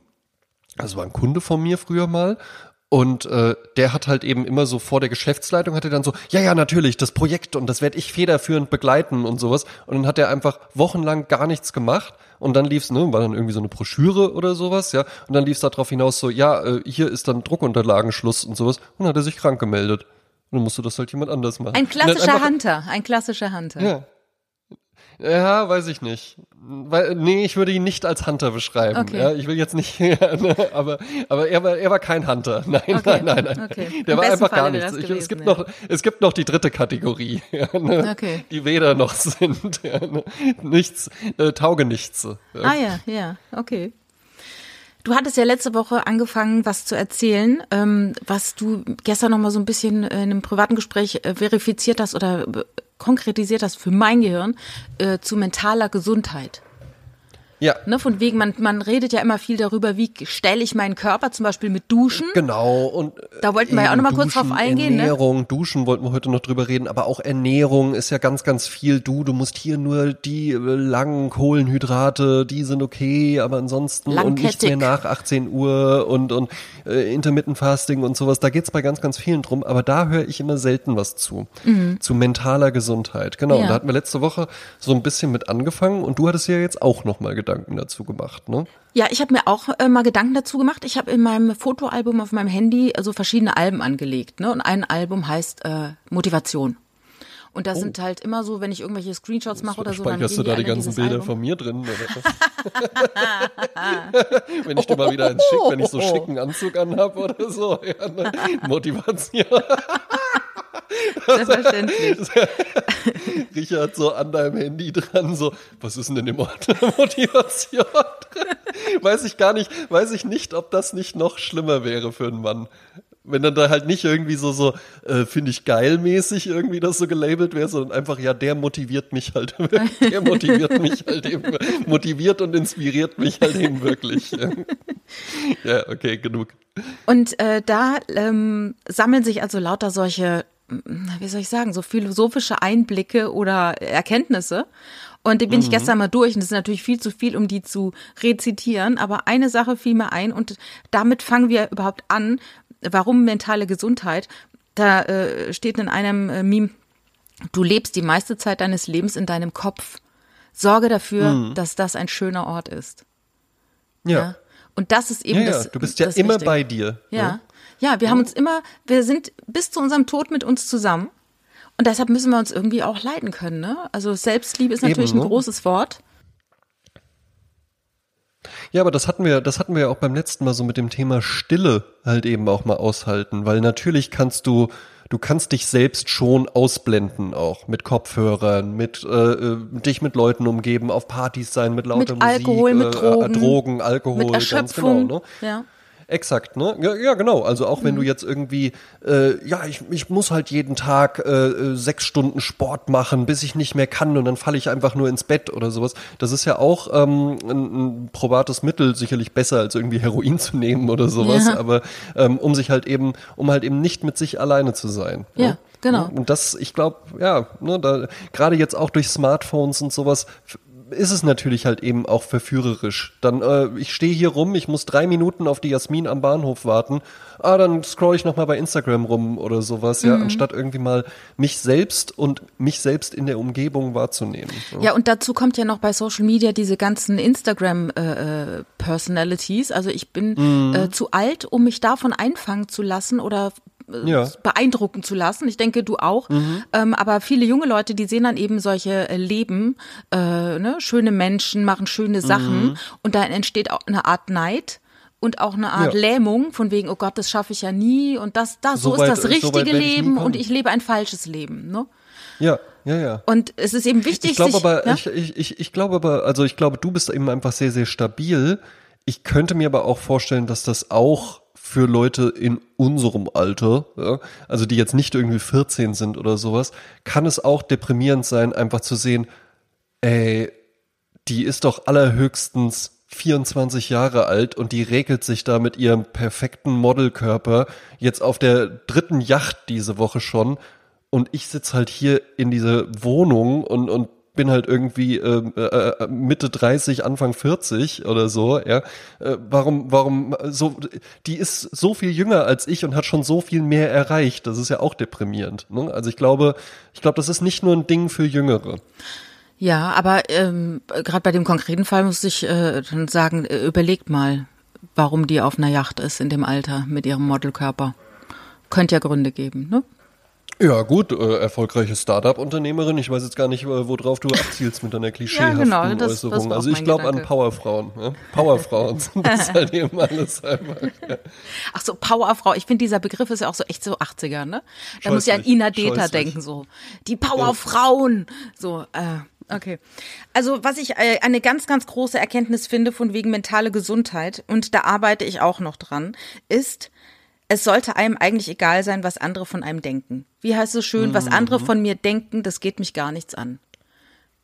also war ein Kunde von mir früher mal, und äh, der hat halt eben immer so vor der Geschäftsleitung hat er dann so, ja, ja, natürlich, das Projekt und das werde ich federführend begleiten und sowas. Und dann hat er einfach wochenlang gar nichts gemacht und dann lief's, ne, war dann irgendwie so eine Broschüre oder sowas, ja. Und dann lief's darauf hinaus so, ja, äh, hier ist dann Druckunterlagenschluss und sowas. Und dann hat er sich krank gemeldet. Und dann musste das halt jemand anders machen. Ein klassischer einfach- Hunter, ein klassischer Hunter. Ja. Ja, weiß ich nicht. Weil, nee, ich würde ihn nicht als Hunter beschreiben. Okay. Ja, ich will jetzt nicht, ne, aber, aber er war, er war kein Hunter. Nein, Okay. nein, nein, nein. Okay. Der Im war einfach Falle gar nichts. Ich, es gibt ja. noch, es gibt noch die dritte Kategorie, ja, ne, die weder noch sind, ja, ne, nichts, äh, Taugenichtse. Ah ja, ja, okay. Du hattest ja letzte Woche angefangen, was zu erzählen, ähm, was du gestern noch mal so ein bisschen in einem privaten Gespräch äh, verifiziert hast oder äh, konkretisiert hast für mein Gehirn äh, zu mentaler Gesundheit. Ja. Ne, von wegen, man, man redet ja immer viel darüber, wie stelle ich meinen Körper zum Beispiel mit Duschen. Genau, und Da wollten wir ja auch eben noch mal kurz drauf eingehen, ne? Ernährung, Duschen wollten wir heute noch drüber reden, aber auch Ernährung ist ja ganz, ganz viel. Du, du musst hier nur die äh, langen Kohlenhydrate, die sind okay, aber ansonsten und nichts mehr nach 18 Uhr und, und äh, Intermittent Fasting und sowas. Da geht's bei ganz, ganz vielen drum, aber da höre ich immer selten was zu. Zu mentaler Gesundheit. Genau, Mhm. Ja. und da hatten wir letzte Woche so ein bisschen mit angefangen und du hattest ja jetzt auch nochmal Gedanken dazu gemacht, ne? Ja, ich habe mir auch äh, mal Gedanken dazu gemacht. Ich habe in meinem Fotoalbum auf meinem Handy so verschiedene Alben angelegt. Ne? Und ein Album heißt äh, Motivation. Und da sind halt immer so, wenn ich irgendwelche Screenshots mache oder so, Speicherst du da die ganzen Bilder Album. von mir drin? Oder wenn ich dir mal wieder ins Schick, wenn ich so schicken Anzug anhab oder so. Ja, ne? Motivation. Selbstverständlich. Richard so an deinem Handy dran, so, was ist denn in dem Ort der Motivation drin? Weiß ich gar nicht, weiß ich nicht, ob das nicht noch schlimmer wäre für einen Mann. Wenn dann da halt nicht irgendwie so, so, äh, finde ich geil mäßig irgendwie das so gelabelt wäre, sondern einfach, ja, der motiviert mich halt, der motiviert mich halt eben, motiviert und inspiriert mich halt eben wirklich. Ja, okay, genug. Und äh, da ähm, sammeln sich also lauter solche, wie soll ich sagen, so philosophische Einblicke oder Erkenntnisse. Und die bin ich gestern mal durch und es ist natürlich viel zu viel, um die zu rezitieren. Aber eine Sache fiel mir ein und damit fangen wir überhaupt an. Warum mentale Gesundheit? Da äh, steht in einem äh, Meme, du lebst die meiste Zeit deines Lebens in deinem Kopf. Sorge dafür, dass das ein schöner Ort ist. Ja. Ja. Und das ist eben Ja, ja, das. du bist ja das immer Wichtige. bei dir. Ja. Ja, wir haben uns immer, wir sind bis zu unserem Tod mit uns zusammen. Und deshalb müssen wir uns irgendwie auch leiden können, ne? Also Selbstliebe ist natürlich Eben, ein ne? großes Wort. Ja, aber das hatten wir, das hatten wir ja auch beim letzten Mal so mit dem Thema Stille halt eben auch mal aushalten, weil natürlich kannst du, du kannst dich selbst schon ausblenden auch mit Kopfhörern, mit äh, äh, dich mit Leuten umgeben, auf Partys sein, mit lauter Mit Musik, Alkohol, mit äh, Drogen, äh, Drogen, Alkohol, Mit ganz Erschöpfung. genau, ne? Ja. Exakt, ne? Ja, ja genau. Also auch Mhm. wenn du jetzt irgendwie, äh, ja, ich, ich muss halt jeden Tag äh, sechs Stunden Sport machen, bis ich nicht mehr kann und dann falle ich einfach nur ins Bett oder sowas. Das ist ja auch ähm, ein, ein probates Mittel, sicherlich besser als irgendwie Heroin zu nehmen oder sowas. Ja. Aber ähm, um sich halt eben, um halt eben nicht mit sich alleine zu sein. Ja, ne? genau. Und das, ich glaube, ja, ne, da gerade jetzt auch durch Smartphones und sowas ist es natürlich halt eben auch verführerisch. Dann, äh, ich stehe hier rum, ich muss drei Minuten auf die Jasmin am Bahnhof warten. Ah, dann scroll ich noch mal bei Instagram rum oder sowas, ja, anstatt irgendwie mal mich selbst und mich selbst in der Umgebung wahrzunehmen. ne? Ja, und dazu kommt ja noch bei Social Media diese ganzen Instagram-Personalities. also ich bin Mhm. äh, zu alt, um mich davon einfangen zu lassen oder äh, Ja. Mhm. beeindrucken zu lassen. Ich denke, du auch. Ähm, aber viele junge Leute, die sehen dann eben solche äh, Leben, äh, ne? schöne Menschen machen schöne Mhm. Sachen und dann entsteht auch eine Art Neid. Und auch eine Art Ja. Lähmung, von wegen, oh Gott, das schaffe ich ja nie. Und das, das, so, So weit- ist das so richtige nie Leben und ich lebe ein falsches Leben. Ne? Ja, ja, ja. Und es ist eben wichtig, Ich glaube aber, ja? ich, ich, ich, ich glaube aber, also ich glaube, du bist eben einfach sehr, sehr stabil. Ich könnte mir aber auch vorstellen, dass das auch für Leute in unserem Alter, ja, also die jetzt nicht irgendwie 14 sind oder sowas, kann es auch deprimierend sein, einfach zu sehen, ey, die ist doch allerhöchstens 24 Jahre alt und die regelt sich da mit ihrem perfekten Modelkörper jetzt auf der dritten Yacht diese Woche schon. Und ich sitz halt hier in dieser Wohnung und, und bin halt irgendwie ähm, äh, äh, Mitte 30, Anfang 40 oder so, ja. Äh, warum, warum so, die ist so viel jünger als ich und hat schon so viel mehr erreicht. Das ist ja auch deprimierend. Ne? Also ich glaube, ich glaube, das ist nicht nur ein Ding für Jüngere. Ja, aber ähm, gerade bei dem konkreten Fall muss ich äh, dann sagen, äh, überlegt mal, warum die auf einer Yacht ist in dem Alter mit ihrem Modelkörper. Könnte ja Gründe geben, ne? Ja, gut, äh, erfolgreiche Startup-Unternehmerin. Ich weiß jetzt gar nicht, äh, worauf du abzielst mit deiner klischeehaften Ja, genau, das- das Äußerung. auch also ich glaube an. Powerfrauen. Ja? Powerfrauen sind das halt eben alles einfach. Ja. Ach so, Powerfrau. Ich finde, dieser Begriff ist ja auch so echt so 80er, ne? Da muss ja an Ina Deta denken, so. Die Powerfrauen. So, äh, okay. Also, was ich äh, eine ganz, ganz große Erkenntnis finde von wegen mentale Gesundheit, und da arbeite ich auch noch dran, ist, es sollte einem eigentlich egal sein, was andere von einem denken. Wie heißt es schön, was andere Mhm. von mir denken, das geht mich gar nichts an.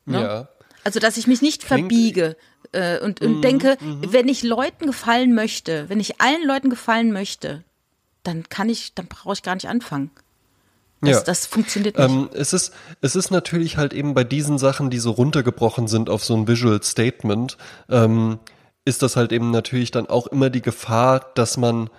Ne? ja. Also, dass ich mich nicht Klingt- verbiege äh, und, und denke, wenn ich Leuten gefallen möchte, wenn ich allen Leuten gefallen möchte, dann kann ich, dann brauche ich gar nicht anfangen. Das, Ja. das funktioniert nicht. Ähm, es ist, es ist natürlich halt eben bei diesen Sachen, die so runtergebrochen sind auf so ein Visual Statement, ähm, ist das halt eben natürlich dann auch immer die Gefahr, dass man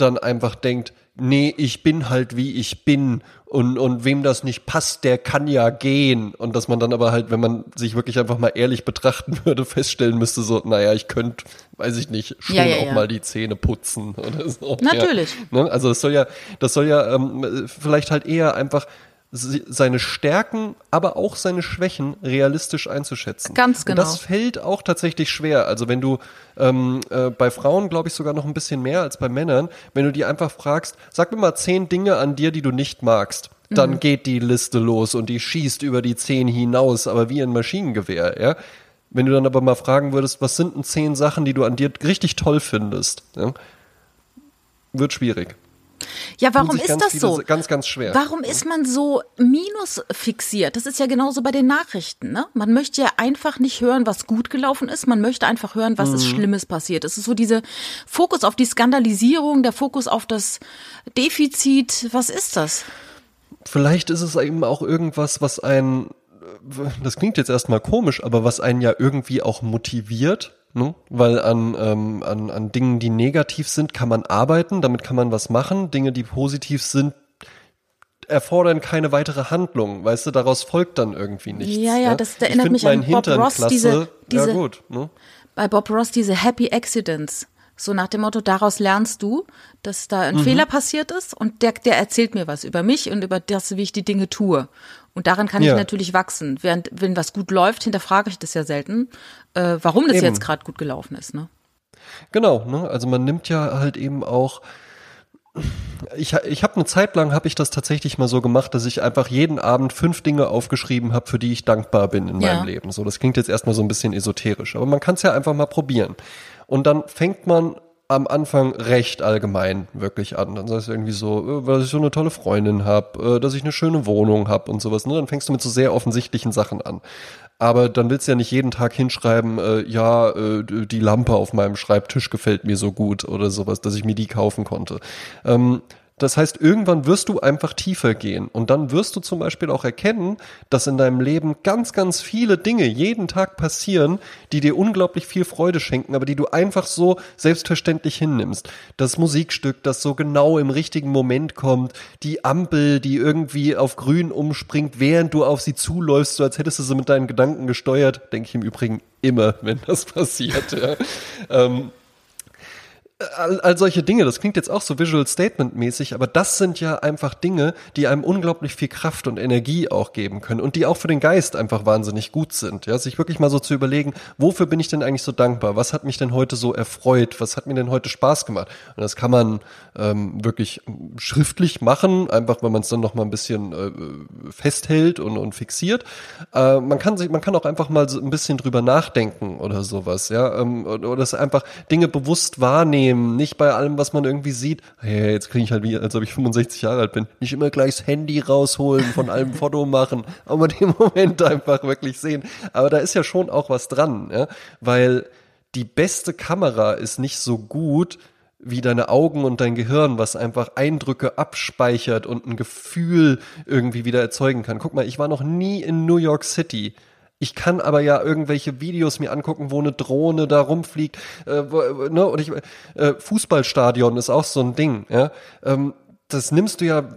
dann einfach denkt, nee, ich bin halt wie ich bin und, und wem das nicht passt, der kann ja gehen. Und dass man dann aber halt, wenn man sich wirklich einfach mal ehrlich betrachten würde, feststellen müsste, so, naja, ich könnte, weiß ich nicht, schon Ja, ja, auch ja. mal die Zähne putzen oder so. Natürlich. Ne? Also das soll ja, das soll ja ähm, vielleicht halt eher einfach seine Stärken, aber auch seine Schwächen realistisch einzuschätzen. Ganz genau. Und das fällt auch tatsächlich schwer. Also wenn du ähm, äh, bei Frauen, glaube ich, sogar noch ein bisschen mehr als bei Männern, wenn du die einfach fragst, sag mir mal zehn Dinge an dir, die du nicht magst, dann Mhm. geht die Liste los und die schießt über die zehn hinaus, aber wie ein Maschinengewehr, ja. Wenn du dann aber mal fragen würdest, was sind denn zehn Sachen, die du an dir richtig toll findest, ja? wird schwierig. Ja, warum ist das viele so? Ganz, ganz schwer. Warum ist man so minusfixiert? Das ist ja genauso bei den Nachrichten. Ne? Man möchte ja einfach nicht hören, was gut gelaufen ist. Man möchte einfach hören, was Mhm. ist Schlimmes passiert. Es ist so diese Fokus auf die Skandalisierung, der Fokus auf das Defizit. Was ist das? Vielleicht ist es eben auch irgendwas, was einen, das klingt jetzt erstmal komisch, aber was einen ja irgendwie auch motiviert. Ne? Weil an, ähm, an, an Dingen, die negativ sind, kann man arbeiten, damit kann man was machen. Dinge, die positiv sind, erfordern keine weitere Handlung. Weißt du, daraus folgt dann irgendwie nichts. Ja, ja, ne? das Ich erinnert mich an Bob Hintern Ross, klasse. diese- diese- ja gut. Ne? bei Bob Ross diese Happy Accidents. So nach dem Motto, daraus lernst du, dass da Mhm. ein Fehler passiert ist und der, der erzählt mir was über mich und über das, wie ich die Dinge tue. Und daran kann Ja. ich natürlich wachsen. Während, wenn was gut läuft, hinterfrage ich das ja selten, äh, warum das Eben. jetzt gerade gut gelaufen ist. Ne? Genau, ne? Also man nimmt ja halt eben auch. Ich, ich habe eine Zeit lang habe ich das tatsächlich mal so gemacht, dass ich einfach jeden Abend fünf Dinge aufgeschrieben habe, für die ich dankbar bin in Ja. meinem Leben. So, das klingt jetzt erstmal so ein bisschen esoterisch, aber man kann es ja einfach mal probieren. Und dann fängt man am Anfang recht allgemein wirklich an. Dann sagst du irgendwie so, äh, dass ich so eine tolle Freundin habe, äh, dass ich eine schöne Wohnung habe und sowas. Ne? Dann fängst du mit so sehr offensichtlichen Sachen an. Aber dann willst du ja nicht jeden Tag hinschreiben, äh, ja, äh, die Lampe auf meinem Schreibtisch gefällt mir so gut oder sowas, dass ich mir die kaufen konnte. Ähm, das heißt, irgendwann wirst du einfach tiefer gehen und dann wirst du zum Beispiel auch erkennen, dass in deinem Leben ganz, ganz viele Dinge jeden Tag passieren, die dir unglaublich viel Freude schenken, aber die du einfach so selbstverständlich hinnimmst. Das Musikstück, das so genau im richtigen Moment kommt, die Ampel, die irgendwie auf grün umspringt, während du auf sie zuläufst, so als hättest du sie mit deinen Gedanken gesteuert, denke ich im Übrigen immer, wenn das passiert. Ja. Ähm, all, all solche Dinge, das klingt jetzt auch so Visual Statement mäßig, aber das sind ja einfach Dinge, die einem unglaublich viel Kraft und Energie auch geben können und die auch für den Geist einfach wahnsinnig gut sind. Ja, sich wirklich mal so zu überlegen, wofür bin ich denn eigentlich so dankbar? Was hat mich denn heute so erfreut? Was hat mir denn heute Spaß gemacht? Und das kann man ähm, wirklich schriftlich machen, einfach weil man es dann noch mal ein bisschen äh, festhält und, und fixiert. Äh, man kann sich, man kann auch einfach mal so ein bisschen drüber nachdenken oder sowas, ja, ähm, oder, das einfach Dinge bewusst wahrnehmen wahrnehmen, nicht bei allem, was man irgendwie sieht. Hey, jetzt klinge ich halt wie, als ob ich 65 Jahre alt bin. Nicht immer gleich das Handy rausholen, von allem Foto machen, aber den Moment einfach wirklich sehen. Aber da ist ja schon auch was dran, ja? weil die beste Kamera ist nicht so gut, wie deine Augen und dein Gehirn, was einfach Eindrücke abspeichert und ein Gefühl irgendwie wieder erzeugen kann. Guck mal, ich war noch nie in New York City. Ich kann aber ja irgendwelche Videos mir angucken, wo eine Drohne da rumfliegt. Äh, wo, ne? Und ich, äh, Fußballstadion ist auch so ein Ding. Ja? Ähm, das nimmst du ja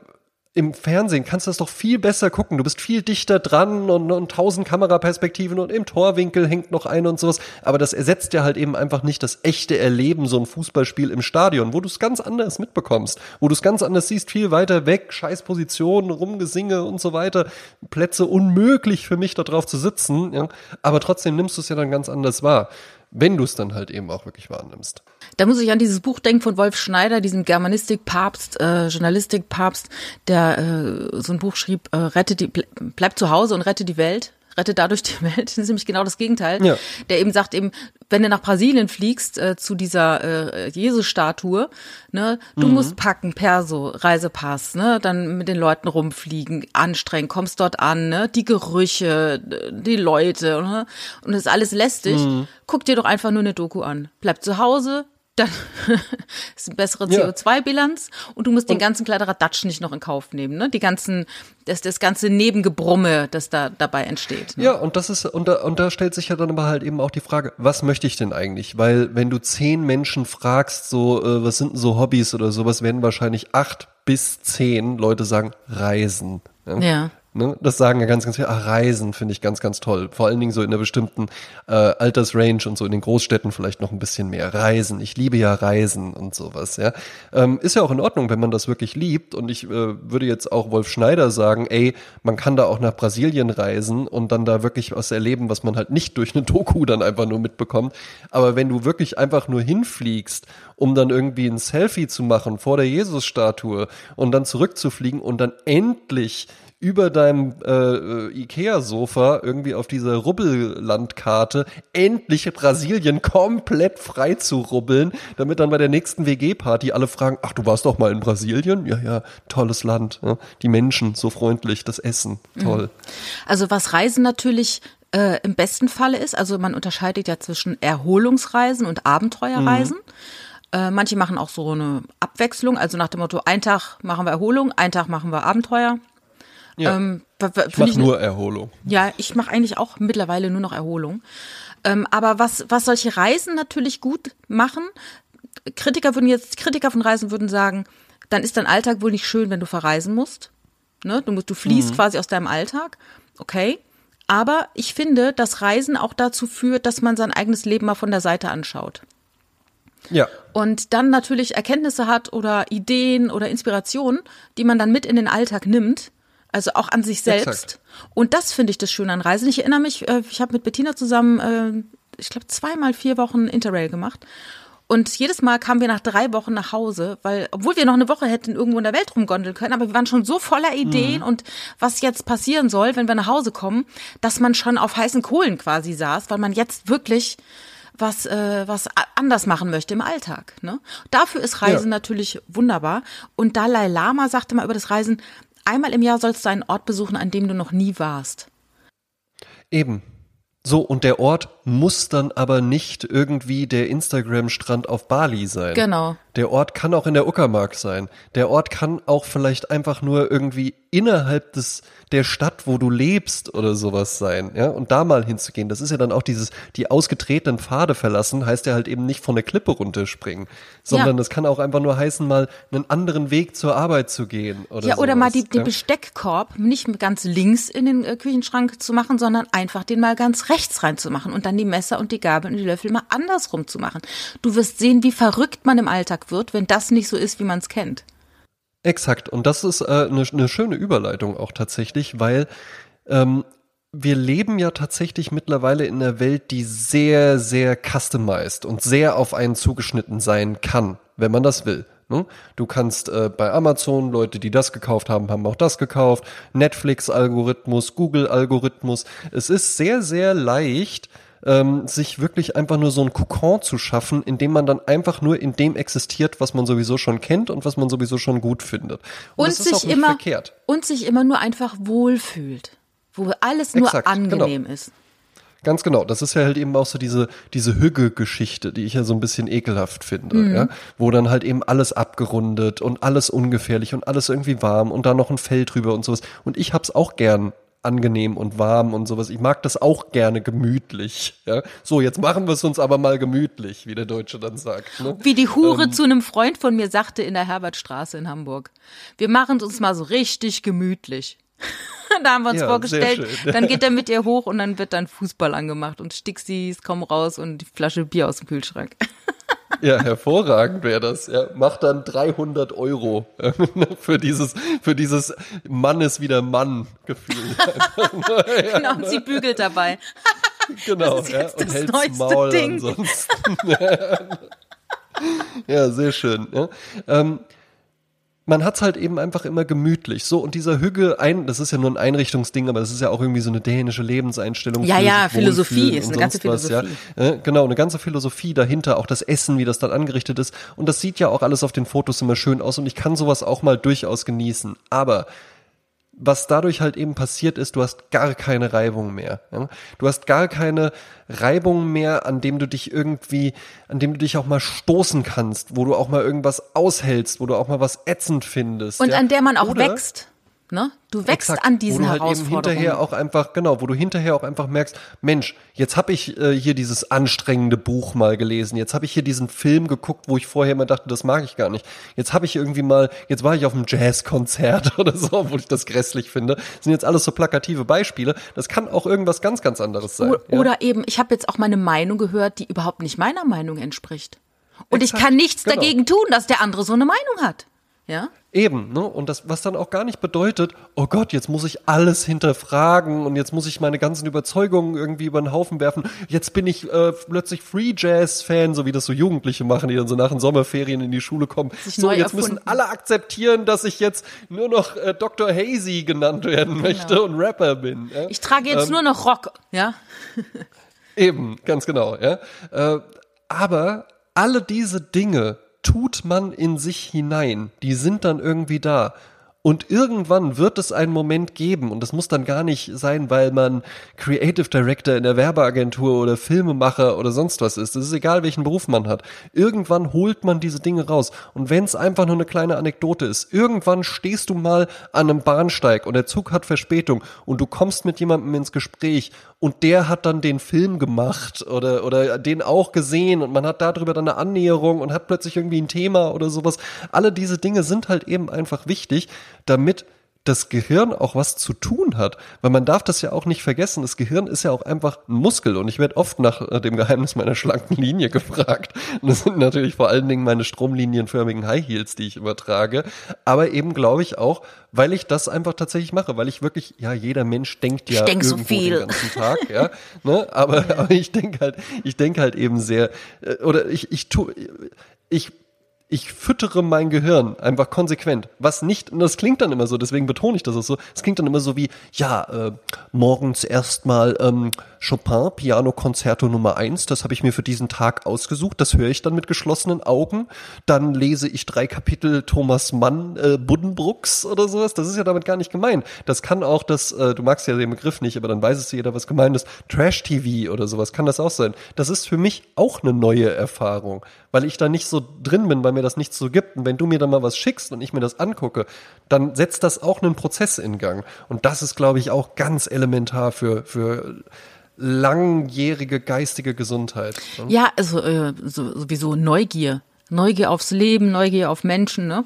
im Fernsehen kannst du das doch viel besser gucken. Du bist viel dichter dran und, tausend Kameraperspektiven und im Torwinkel hängt noch eine und sowas. Aber das ersetzt ja halt eben einfach nicht das echte Erleben, so ein Fußballspiel im Stadion, wo du es ganz anders mitbekommst, wo du es ganz anders siehst, viel weiter weg, scheiß Positionen, Rumgesinge und so weiter. Plätze unmöglich für mich da drauf zu sitzen, ja. Aber trotzdem nimmst du es ja dann ganz anders wahr wenn du es dann halt eben auch wirklich wahrnimmst. Da muss ich an dieses Buch denken von Wolf Schneider, diesem Germanistik-Papst, äh, Journalistik-Papst, der äh, so ein Buch schrieb, äh, rette die, bleib zu Hause und rette die Welt rette dadurch die Welt. Das ist nämlich genau das Gegenteil. Ja. Der eben sagt eben, wenn du nach Brasilien fliegst äh, zu dieser äh, Jesus-Statue, ne, du mhm. musst packen, Perso, Reisepass, ne, dann mit den Leuten rumfliegen, anstrengen, kommst dort an, ne, die Gerüche, die Leute, ne, und das ist alles lästig. Mhm. Guck dir doch einfach nur eine Doku an. Bleib zu Hause, dann ist eine bessere CO2-Bilanz und du musst und den ganzen Kladderadatsch nicht noch in Kauf nehmen, ne? Die ganzen, das, das ganze Nebengebrumme, das da dabei entsteht. Ne? Ja, und das ist, und da, und da stellt sich ja dann aber halt eben auch die Frage, was möchte ich denn eigentlich? Weil wenn du zehn Menschen fragst, so, äh, was sind denn so Hobbys oder sowas, werden wahrscheinlich acht bis zehn Leute sagen, Reisen. Ja. ja. Ne? Das sagen ja ganz, ganz viele. Ach, Reisen finde ich ganz, ganz toll. Vor allen Dingen so in einer bestimmten äh, Altersrange und so in den Großstädten vielleicht noch ein bisschen mehr. Reisen. Ich liebe ja Reisen und sowas. Ja, ähm, ist ja auch in Ordnung, wenn man das wirklich liebt. Und ich äh, würde jetzt auch Wolf Schneider sagen, ey, man kann da auch nach Brasilien reisen und dann da wirklich was erleben, was man halt nicht durch eine Doku dann einfach nur mitbekommt. Aber wenn du wirklich einfach nur hinfliegst, um dann irgendwie ein Selfie zu machen vor der Jesus-Statue und dann zurückzufliegen und dann endlich über deinem äh, äh, Ikea-Sofa irgendwie auf dieser Rubbellandkarte endlich Brasilien komplett frei zu rubbeln, damit dann bei der nächsten WG-Party alle fragen, ach, du warst doch mal in Brasilien? Ja, ja, tolles Land. Ja. Die Menschen so freundlich, das Essen, toll. Also was Reisen natürlich äh, im besten Falle ist, also man unterscheidet ja zwischen Erholungsreisen und Abenteuerreisen. Mhm. Äh, manche machen auch so eine Abwechslung, also nach dem Motto, ein Tag machen wir Erholung, ein Tag machen wir Abenteuer. Ja. Ähm, ich mache nur Erholung. Ja, ich mache eigentlich auch mittlerweile nur noch Erholung. Ähm, aber was, was solche Reisen natürlich gut machen, Kritiker würden jetzt, Kritiker von Reisen würden sagen, dann ist dein Alltag wohl nicht schön, wenn du verreisen musst. Ne? Du, musst, du fließt mhm. quasi aus deinem Alltag. Okay. Aber ich finde, dass Reisen auch dazu führt, dass man sein eigenes Leben mal von der Seite anschaut. Ja. Und dann natürlich Erkenntnisse hat oder Ideen oder Inspirationen, die man dann mit in den Alltag nimmt also auch an sich selbst. Exakt. Und das finde ich das Schöne an Reisen. Ich erinnere mich, äh, ich habe mit Bettina zusammen, äh, ich glaube, zweimal vier Wochen Interrail gemacht. Und jedes Mal kamen wir nach drei Wochen nach Hause, weil, obwohl wir noch eine Woche hätten irgendwo in der Welt rumgondeln können, aber wir waren schon so voller Ideen mhm. und was jetzt passieren soll, wenn wir nach Hause kommen, dass man schon auf heißen Kohlen quasi saß, weil man jetzt wirklich was, äh, was anders machen möchte im Alltag. Ne? Dafür ist Reisen ja. natürlich wunderbar. Und Dalai Lama sagte mal über das Reisen, Einmal im Jahr sollst du einen Ort besuchen, an dem du noch nie warst. Eben. So, und der Ort muss dann aber nicht irgendwie der Instagram-Strand auf Bali sein. Genau. Der Ort kann auch in der Uckermark sein. Der Ort kann auch vielleicht einfach nur irgendwie innerhalb des, der Stadt, wo du lebst oder sowas sein, ja, und da mal hinzugehen. Das ist ja dann auch dieses, die ausgetretenen Pfade verlassen, heißt ja halt eben nicht von der Klippe runterspringen, sondern ja. das kann auch einfach nur heißen, mal einen anderen Weg zur Arbeit zu gehen oder Ja, sowas, oder mal die, ja? den Besteckkorb nicht ganz links in den äh, Küchenschrank zu machen, sondern einfach den mal ganz rechts reinzumachen und dann lernen, die Messer und die Gabeln und die Löffel mal andersrum zu machen. Du wirst sehen, wie verrückt man im Alltag wird, wenn das nicht so ist, wie man es kennt. Exakt. Und das ist eine äh, ne, ne schöne Überleitung auch tatsächlich, weil ähm, wir leben ja tatsächlich mittlerweile in einer Welt, die sehr, sehr customized und sehr auf einen zugeschnitten sein kann, wenn man das will. Ne? Du kannst äh, bei Amazon, Leute, die das gekauft haben, haben auch das gekauft. Netflix-Algorithmus, Google-Algorithmus. Es ist sehr, sehr leicht, ähm, sich wirklich einfach nur so ein Kokon zu schaffen, in dem man dann einfach nur in dem existiert, was man sowieso schon kennt und was man sowieso schon gut findet. Und, und sich immer verkehrt. und sich immer nur einfach wohlfühlt, wo alles nur Exakt, genau. angenehm genau. ist. Ganz genau. Das ist ja halt eben auch so diese, diese Hügge-Geschichte, die ich ja so ein bisschen ekelhaft finde, mhm. ja. Wo dann halt eben alles abgerundet und alles ungefährlich und alles irgendwie warm und da noch ein Fell drüber und sowas. Und ich hab's auch gern angenehm und warm und sowas. Ich mag das auch gerne gemütlich. Ja? So, jetzt machen wir es uns aber mal gemütlich, wie der Deutsche dann sagt. Ne? Wie die Hure ähm, zu einem Freund von mir sagte in der Herbertstraße in Hamburg. Wir machen es uns mal so richtig gemütlich. da haben wir uns ja, vorgestellt, dann geht er mit ihr hoch und dann wird dann Fußball angemacht und Stixis kommen raus und die Flasche Bier aus dem Kühlschrank. Ja, hervorragend wäre das. Ja, macht dann 300 Euro für dieses, für dieses Mann ist wieder Mann Gefühl. genau, und sie bügelt dabei. genau, das ist jetzt ja, und hält Maul Ding. ansonsten. ja, sehr schön. Ja. Ähm, man hat's halt eben einfach immer gemütlich. So, und dieser Hügge, ein, das ist ja nur ein Einrichtungsding, aber das ist ja auch irgendwie so eine dänische Lebenseinstellung. Ja, ja, Philosophie ist eine ganze Philosophie. Was, ja. Genau, eine ganze Philosophie dahinter, auch das Essen, wie das dann angerichtet ist. Und das sieht ja auch alles auf den Fotos immer schön aus und ich kann sowas auch mal durchaus genießen. Aber was dadurch halt eben passiert ist, du hast gar keine Reibung mehr. Ja? Du hast gar keine Reibung mehr, an dem du dich irgendwie, an dem du dich auch mal stoßen kannst, wo du auch mal irgendwas aushältst, wo du auch mal was ätzend findest. Und ja? an der man auch Oder wächst. Ne? Du wächst Exakt, an diesen wo du halt Herausforderungen. Eben hinterher auch einfach, genau, wo du hinterher auch einfach merkst, Mensch, jetzt habe ich äh, hier dieses anstrengende Buch mal gelesen, jetzt habe ich hier diesen Film geguckt, wo ich vorher immer dachte, das mag ich gar nicht. Jetzt habe ich irgendwie mal, jetzt war ich auf einem Jazzkonzert oder so, wo ich das grässlich finde. Das sind jetzt alles so plakative Beispiele. Das kann auch irgendwas ganz, ganz anderes sein. O oder ja? eben, ich habe jetzt auch meine Meinung gehört, die überhaupt nicht meiner Meinung entspricht. Und Exakt, ich kann nichts genau. dagegen tun, dass der andere so eine Meinung hat. Ja? Eben, ne? Und das, was dann auch gar nicht bedeutet, oh Gott, jetzt muss ich alles hinterfragen und jetzt muss ich meine ganzen Überzeugungen irgendwie über den Haufen werfen. Jetzt bin ich äh, plötzlich Free Jazz-Fan, so wie das so Jugendliche machen, die dann so nach den Sommerferien in die Schule kommen. So, jetzt erfunden. müssen alle akzeptieren, dass ich jetzt nur noch äh, Dr. Hazy genannt werden genau. möchte und Rapper bin. Ja? Ich trage jetzt ähm, nur noch Rock, ja? eben, ganz genau, ja. Äh, aber alle diese Dinge tut man in sich hinein. Die sind dann irgendwie da. Und irgendwann wird es einen Moment geben, und das muss dann gar nicht sein, weil man Creative Director in der Werbeagentur oder Filmemacher oder sonst was ist. Es ist egal, welchen Beruf man hat. Irgendwann holt man diese Dinge raus. Und wenn es einfach nur eine kleine Anekdote ist, irgendwann stehst du mal an einem Bahnsteig und der Zug hat Verspätung und du kommst mit jemandem ins Gespräch und der hat dann den Film gemacht oder, oder den auch gesehen und man hat darüber dann eine Annäherung und hat plötzlich irgendwie ein Thema oder sowas. Alle diese Dinge sind halt eben einfach wichtig, damit das Gehirn auch was zu tun hat. Weil man darf das ja auch nicht vergessen. Das Gehirn ist ja auch einfach ein Muskel. Und ich werde oft nach äh, dem Geheimnis meiner schlanken Linie gefragt. Und das sind natürlich vor allen Dingen meine stromlinienförmigen High Heels, die ich übertrage. Aber eben glaube ich auch, weil ich das einfach tatsächlich mache. Weil ich wirklich, ja, jeder Mensch denkt ja denk irgendwo so den ganzen Tag. Ja, ne? aber, aber ich denke halt, ich denke halt eben sehr, äh, oder ich, ich tue, ich ich füttere mein Gehirn einfach konsequent. Was nicht, und das klingt dann immer so, deswegen betone ich das auch so, es klingt dann immer so wie, ja, äh, morgens erstmal ähm, Chopin, Piano Concerto Nummer eins, das habe ich mir für diesen Tag ausgesucht, das höre ich dann mit geschlossenen Augen. Dann lese ich drei Kapitel Thomas Mann, äh, Buddenbrooks oder sowas. Das ist ja damit gar nicht gemeint. Das kann auch das, äh, du magst ja den Begriff nicht, aber dann weiß es jeder, was gemeint ist. Trash-TV oder sowas kann das auch sein. Das ist für mich auch eine neue Erfahrung, weil ich da nicht so drin bin, weil mir das nicht so gibt. Und wenn du mir dann mal was schickst und ich mir das angucke, dann setzt das auch einen Prozess in Gang. Und das ist, glaube ich, auch ganz elementar für, für langjährige geistige Gesundheit. Ne? Ja, also äh, so, sowieso Neugier. Neugier aufs Leben, Neugier auf Menschen, ne?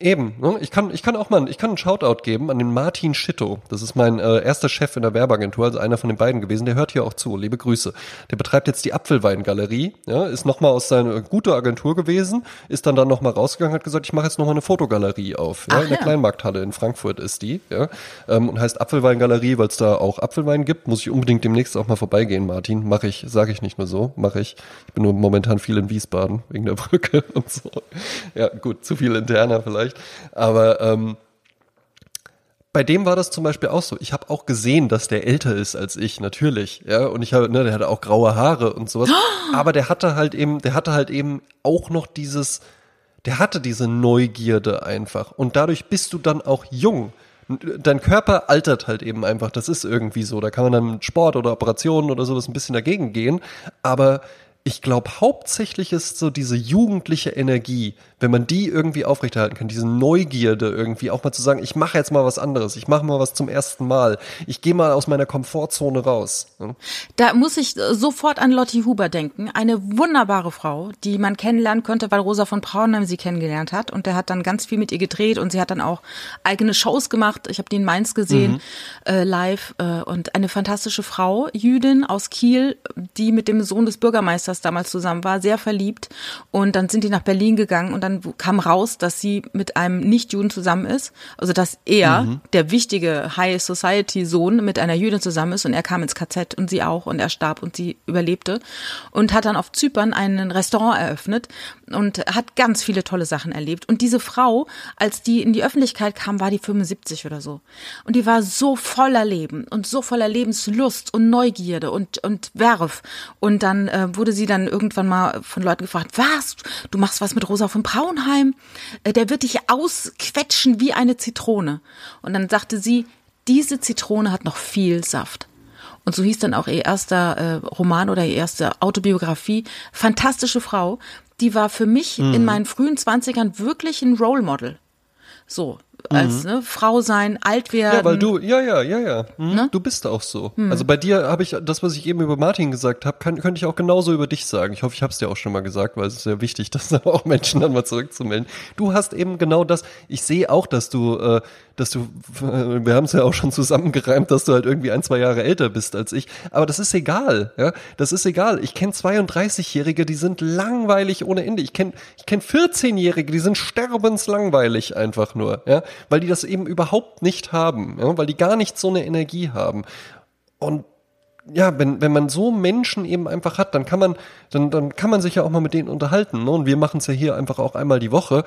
Eben, ne? ich kann, ich kann auch mal, ich kann einen Shoutout geben an den Martin Schitto. Das ist mein äh, erster Chef in der Werbeagentur, also einer von den beiden gewesen. Der hört hier auch zu. Liebe Grüße. Der betreibt jetzt die Apfelweingalerie. Ja, ist nochmal aus seiner gute Agentur gewesen, ist dann dann nochmal rausgegangen, hat gesagt, ich mache jetzt nochmal eine Fotogalerie auf. Ja, Ach, in der ja. Kleinmarkthalle in Frankfurt ist die. Ja, ähm, und heißt Apfelweingalerie, weil es da auch Apfelwein gibt. Muss ich unbedingt demnächst auch mal vorbeigehen, Martin. Mache ich, sage ich nicht nur so, mache ich. Ich bin nur momentan viel in Wiesbaden wegen der Brücke und so. Ja, gut, zu viel interner vielleicht vielleicht. Aber ähm, bei dem war das zum Beispiel auch so. Ich habe auch gesehen, dass der älter ist als ich, natürlich. Ja, und ich habe, ne, der hatte auch graue Haare und sowas. Aber der hatte halt eben, der hatte halt eben auch noch dieses, der hatte diese Neugierde einfach. Und dadurch bist du dann auch jung. Dein Körper altert halt eben einfach. Das ist irgendwie so. Da kann man dann mit Sport oder Operationen oder sowas ein bisschen dagegen gehen. Aber ich glaube, hauptsächlich ist so diese jugendliche Energie, wenn man die irgendwie aufrechterhalten kann, diese Neugierde irgendwie, auch mal zu sagen, ich mache jetzt mal was anderes, ich mache mal was zum ersten Mal, ich gehe mal aus meiner Komfortzone raus. Da muss ich sofort an Lotti Huber denken, eine wunderbare Frau, die man kennenlernen könnte, weil Rosa von Braunheim sie kennengelernt hat und der hat dann ganz viel mit ihr gedreht und sie hat dann auch eigene Shows gemacht. Ich habe die in Mainz gesehen, mhm. äh, live äh, und eine fantastische Frau, Jüdin aus Kiel, die mit dem Sohn des Bürgermeisters damals zusammen war, sehr verliebt und dann sind die nach Berlin gegangen und dann dann kam raus, dass sie mit einem Nicht-Juden zusammen ist. Also dass er, mhm. der wichtige High Society Sohn, mit einer Jüdin zusammen ist und er kam ins KZ und sie auch und er starb und sie überlebte und hat dann auf Zypern ein Restaurant eröffnet und hat ganz viele tolle Sachen erlebt. Und diese Frau, als die in die Öffentlichkeit kam, war die 75 oder so. Und die war so voller Leben und so voller Lebenslust und Neugierde und, und Werf. Und dann äh, wurde sie dann irgendwann mal von Leuten gefragt, was? Du machst was mit Rosa von Braunheim? Äh, der wird dich ausquetschen wie eine Zitrone. Und dann sagte sie, diese Zitrone hat noch viel Saft. Und so hieß dann auch ihr erster äh, Roman oder ihr erste Autobiografie. Fantastische Frau die war für mich mhm. in meinen frühen Zwanzigern wirklich ein Role Model. So, als mhm. ne, Frau sein, alt werden. Ja, weil du, ja, ja, ja, ja. Mhm. Ne? Du bist auch so. Mhm. Also bei dir habe ich das, was ich eben über Martin gesagt habe, könnte ich auch genauso über dich sagen. Ich hoffe, ich habe es dir auch schon mal gesagt, weil es ist sehr wichtig, das auch Menschen dann mal zurückzumelden. Du hast eben genau das. Ich sehe auch, dass du äh, dass du, wir haben es ja auch schon zusammengereimt, dass du halt irgendwie ein, zwei Jahre älter bist als ich. Aber das ist egal, ja. Das ist egal. Ich kenne 32-Jährige, die sind langweilig ohne Ende. Ich kenne ich kenn 14-Jährige, die sind sterbenslangweilig einfach nur, ja. Weil die das eben überhaupt nicht haben, ja. Weil die gar nicht so eine Energie haben. Und ja, wenn, wenn man so Menschen eben einfach hat, dann kann man, dann, dann kann man sich ja auch mal mit denen unterhalten. Ne? Und wir machen es ja hier einfach auch einmal die Woche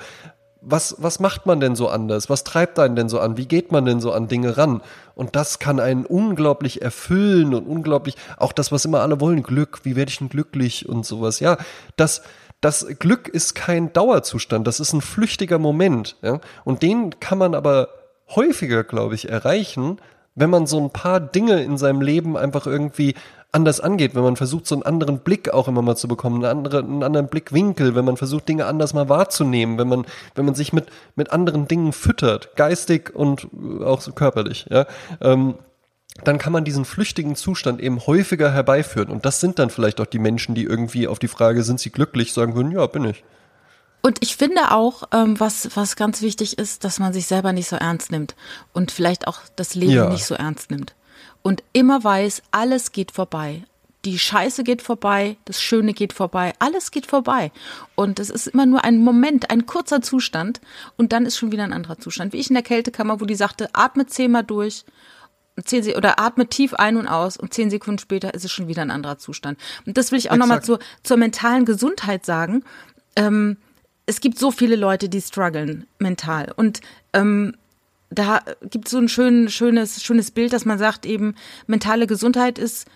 was, was macht man denn so anders? Was treibt einen denn so an? Wie geht man denn so an Dinge ran? Und das kann einen unglaublich erfüllen und unglaublich, auch das, was immer alle wollen, Glück, wie werde ich denn glücklich und sowas. Ja, das, das Glück ist kein Dauerzustand, das ist ein flüchtiger Moment. Ja? Und den kann man aber häufiger, glaube ich, erreichen, wenn man so ein paar Dinge in seinem Leben einfach irgendwie anders angeht, wenn man versucht, so einen anderen Blick auch immer mal zu bekommen, einen anderen, einen anderen Blickwinkel, wenn man versucht, Dinge anders mal wahrzunehmen, wenn man, wenn man sich mit, mit anderen Dingen füttert, geistig und auch so körperlich, ja, ähm, dann kann man diesen flüchtigen Zustand eben häufiger herbeiführen. Und das sind dann vielleicht auch die Menschen, die irgendwie auf die Frage, sind sie glücklich, sagen würden, ja, bin ich. Und ich finde auch, ähm, was, was ganz wichtig ist, dass man sich selber nicht so ernst nimmt und vielleicht auch das Leben ja. nicht so ernst nimmt und immer weiß, alles geht vorbei. Die Scheiße geht vorbei, das Schöne geht vorbei, alles geht vorbei. Und es ist immer nur ein Moment, ein kurzer Zustand und dann ist schon wieder ein anderer Zustand. Wie ich in der Kältekammer, wo die sagte, atme zehnmal durch zehn oder atme tief ein und aus und zehn Sekunden später ist es schon wieder ein anderer Zustand. Und das will ich auch nochmal zur, zur mentalen Gesundheit sagen. Ähm, es gibt so viele Leute, die strugglen mental. Und ähm, da gibt es so ein schön, schönes, schönes Bild, dass man sagt, eben, mentale Gesundheit ist,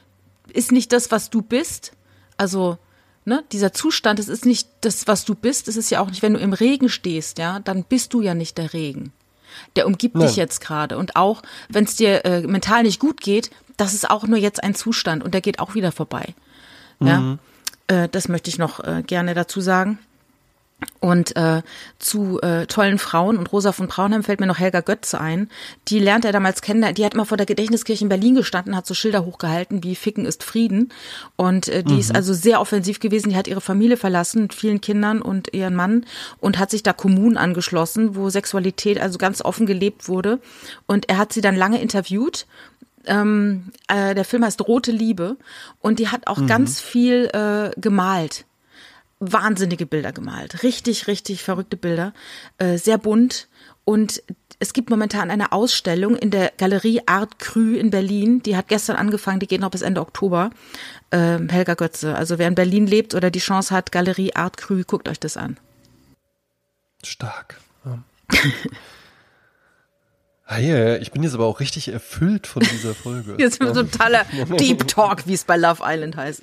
ist nicht das, was du bist. Also, ne, dieser Zustand, es ist nicht das, was du bist. Es ist ja auch nicht, wenn du im Regen stehst, ja, dann bist du ja nicht der Regen. Der umgibt Nein. dich jetzt gerade. Und auch, wenn es dir äh, mental nicht gut geht, das ist auch nur jetzt ein Zustand und der geht auch wieder vorbei. Mhm. Ja, äh, das möchte ich noch äh, gerne dazu sagen. Und äh, zu äh, tollen Frauen und Rosa von Braunheim fällt mir noch Helga Götze ein. Die lernt er damals kennen. Die hat immer vor der Gedächtniskirche in Berlin gestanden, hat so Schilder hochgehalten wie Ficken ist Frieden. Und äh, die mhm. ist also sehr offensiv gewesen. Die hat ihre Familie verlassen mit vielen Kindern und ihren Mann und hat sich da Kommunen angeschlossen, wo Sexualität also ganz offen gelebt wurde. Und er hat sie dann lange interviewt ähm, äh, der Film heißt Rote Liebe und die hat auch mhm. ganz viel äh, gemalt wahnsinnige Bilder gemalt. Richtig, richtig verrückte Bilder. Äh, sehr bunt. Und es gibt momentan eine Ausstellung in der Galerie Art Cru in Berlin. Die hat gestern angefangen, die geht noch bis Ende Oktober. Ähm, Helga Götze. Also wer in Berlin lebt oder die Chance hat, Galerie Art Cru, guckt euch das an. Stark. Ja. Yeah, ich bin jetzt aber auch richtig erfüllt von dieser Folge. Jetzt wir so totaler Deep Talk, wie es bei Love Island heißt.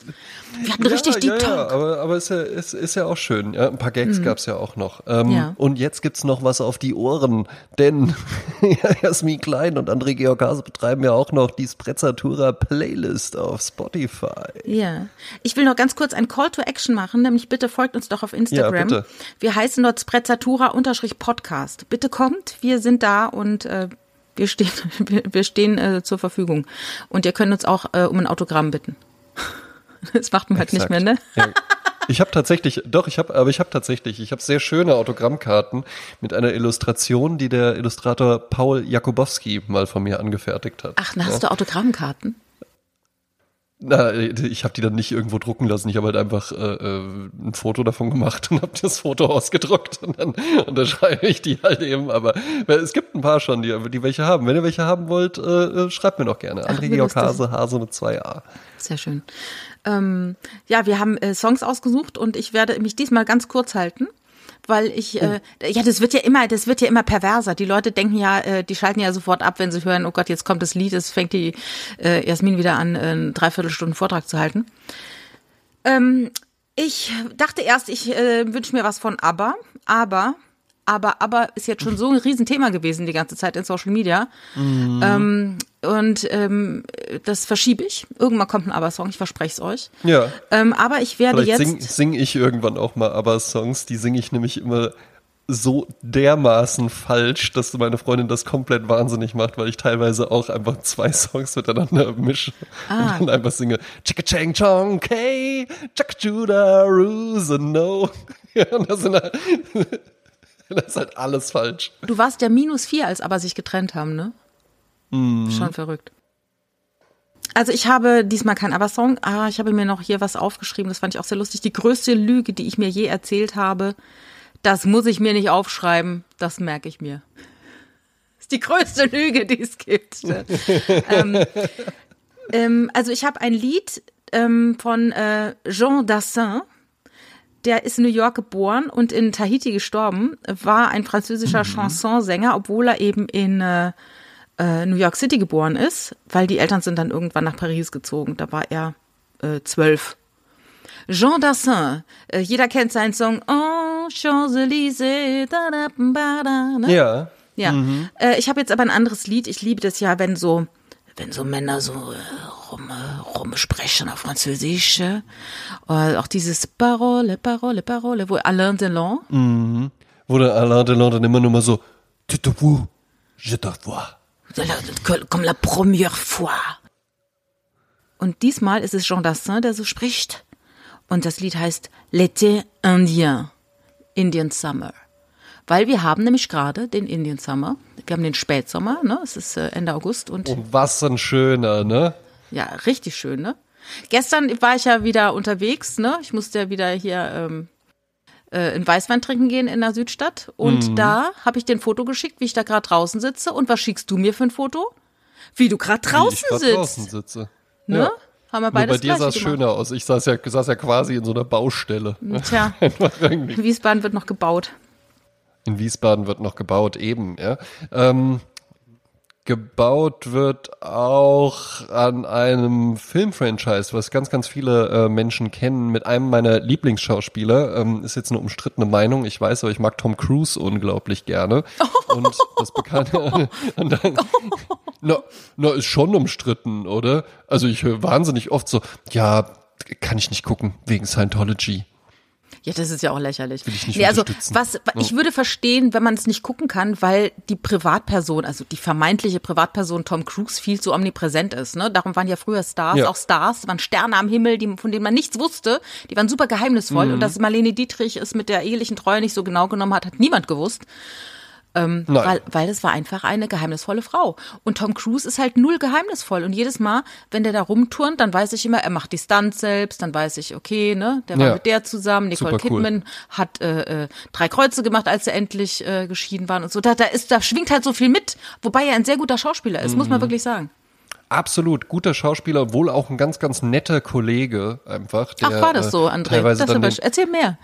Wir hatten ja, richtig Deep ja, Talk. Ja, aber, aber ist, ja, ist, ist ja auch schön. Ja, ein paar Gags mhm. gab's ja auch noch. Ähm, ja. Und jetzt gibt's noch was auf die Ohren, denn Jasmin Klein und André Georg Hase betreiben ja auch noch die Sprezzatura Playlist auf Spotify. Ja. Ich will noch ganz kurz ein Call to Action machen, nämlich bitte folgt uns doch auf Instagram. Ja, bitte. Wir heißen dort Sprezzatura-Podcast. Bitte kommt, wir sind da und äh, wir stehen, wir, stehen äh, zur Verfügung. Und ihr könnt uns auch äh, um ein Autogramm bitten. Das macht man halt nicht mehr, ne? Ja. Ich habe tatsächlich, doch, ich habe, aber ich habe tatsächlich, ich habe sehr schöne Autogrammkarten mit einer Illustration, die der Illustrator Paul Jakubowski mal von mir angefertigt hat. Ach, na, hast du Autogrammkarten? Na, ich habe die dann nicht irgendwo drucken lassen. Ich habe halt einfach äh, äh, ein Foto davon gemacht und habe das Foto ausgedruckt und dann unterschreibe ich die halt eben. Aber es gibt ein paar schon, die, die welche haben. Wenn ihr welche haben wollt, äh, äh schreibt mir doch gerne. André Georg Hase, Hase mit zwei A. Sehr schön. Ähm, ja, wir haben äh, Songs ausgesucht und ich werde mich diesmal ganz kurz halten weil ich, äh, ja, das wird ja immer, das wird ja immer perverser. Die Leute denken ja, äh, die schalten ja sofort ab, wenn sie hören, oh Gott, jetzt kommt das Lied, es fängt die äh, Jasmin wieder an, äh, einen Dreiviertelstunden Vortrag zu halten. Ähm, ich dachte erst, ich äh, wünsche mir was von ABBA, aber aber aber ist jetzt schon so ein Riesenthema gewesen die ganze Zeit in Social Media. Mhm. Ähm, und ähm, das verschiebe ich. Irgendwann kommt ein ABBA-Song, ich verspreche es euch. Ja. Ähm, aber ich werde Vielleicht jetzt. Sing, sing ich irgendwann auch mal ABBA-Songs. Die singe ich nämlich immer so dermaßen falsch, dass meine Freundin das komplett wahnsinnig macht, weil ich teilweise auch einfach zwei Songs miteinander mische ah. und dann einfach singe Chicka Chang Chong K, Chaka Juda Ruse No. Ja, und das, sind halt, das ist halt alles falsch. Du warst ja minus vier, als aber sich getrennt haben, ne? Mhm. Schon verrückt. Also ich habe diesmal keinen Aber-Song, ah, ich habe mir noch hier was aufgeschrieben, das fand ich auch sehr lustig. Die größte Lüge, die ich mir je erzählt habe, das muss ich mir nicht aufschreiben, das merke ich mir. Das ist die größte Lüge, die es gibt. ähm, ähm, also ich habe ein Lied ähm, von äh, Jean Dassin, der ist in New York geboren und in Tahiti gestorben, war ein französischer mhm. Chansonsänger, obwohl er eben in äh, äh, New York City geboren ist, weil die Eltern sind dann irgendwann nach Paris gezogen. Da war er äh, zwölf. Jean Dassin, äh, jeder kennt seinen Song Oh, Champs-Élysées. Ne? Ja. Ja. Mhm. Äh, ich habe jetzt aber ein anderes Lied. Ich liebe das ja, wenn so, wenn so Männer so äh, rum, äh, rumsprechen auf Französisch. Äh, auch dieses Parole, Parole, Parole, wo Alain Delon. Mhm. Wo der Alain Delon dann immer nur mal so, tu te vois, je te vois. Comme la première fois. Und diesmal ist es Jean Dassin, der so spricht. Und das Lied heißt L'été indien, Indian Summer. Weil wir haben nämlich gerade den Indian Summer. Wir haben den Spätsommer, ne? Es ist äh, Ende August und. Und was ein schöner, ne? Ja, richtig schön, ne? Gestern war ich ja wieder unterwegs, ne? Ich musste ja wieder hier ähm, äh, in Weißwein trinken gehen in der Südstadt. Und mhm. da habe ich dir ein Foto geschickt, wie ich da gerade draußen sitze. Und was schickst du mir für ein Foto? Wie du gerade draußen wie ich sitzt. draußen sitze. Ne? Ja. Haben wir beides Nur bei dir sah es schöner aus. Ich saß ja, saß ja quasi in so einer Baustelle. Tja, Wiesbaden wird noch gebaut. In Wiesbaden wird noch gebaut, eben, ja. Ähm, gebaut wird auch an einem Filmfranchise, was ganz, ganz viele äh, Menschen kennen, mit einem meiner Lieblingsschauspieler. Ähm, ist jetzt eine umstrittene Meinung, ich weiß, aber ich mag Tom Cruise unglaublich gerne. Und das bekannte. und dann, na, na, ist schon umstritten, oder? Also ich höre wahnsinnig oft so, ja, kann ich nicht gucken, wegen Scientology. Ja, das ist ja auch lächerlich. Will ich nicht nee, also was ich würde verstehen, wenn man es nicht gucken kann, weil die Privatperson, also die vermeintliche Privatperson Tom Cruise viel zu omnipräsent ist. Ne? Darum waren ja früher Stars, Ja. auch Stars, waren Sterne am Himmel, die, von denen man nichts wusste. Die waren super geheimnisvoll Mhm. und dass Marlene Dietrich es mit der ehelichen Treue nicht so genau genommen hat, hat niemand gewusst. Nein. Weil, weil es war einfach eine geheimnisvolle Frau. Und Tom Cruise ist halt null geheimnisvoll. Und jedes Mal, wenn der da rumturnt, dann weiß ich immer, er macht die Stunts selbst, dann weiß ich, okay, ne, der war Ja. mit der zusammen. Nicole Super cool. Kidman hat äh, äh, drei Kreuze gemacht, als sie endlich äh, geschieden waren und so. Da, da ist, da schwingt halt so viel mit, wobei er ein sehr guter Schauspieler ist, muss Mhm. man wirklich sagen. Absolut guter Schauspieler, wohl auch ein ganz, ganz netter Kollege einfach. Der, Ach, war das so, äh, André? Teilweise Das aber, erzähl mehr.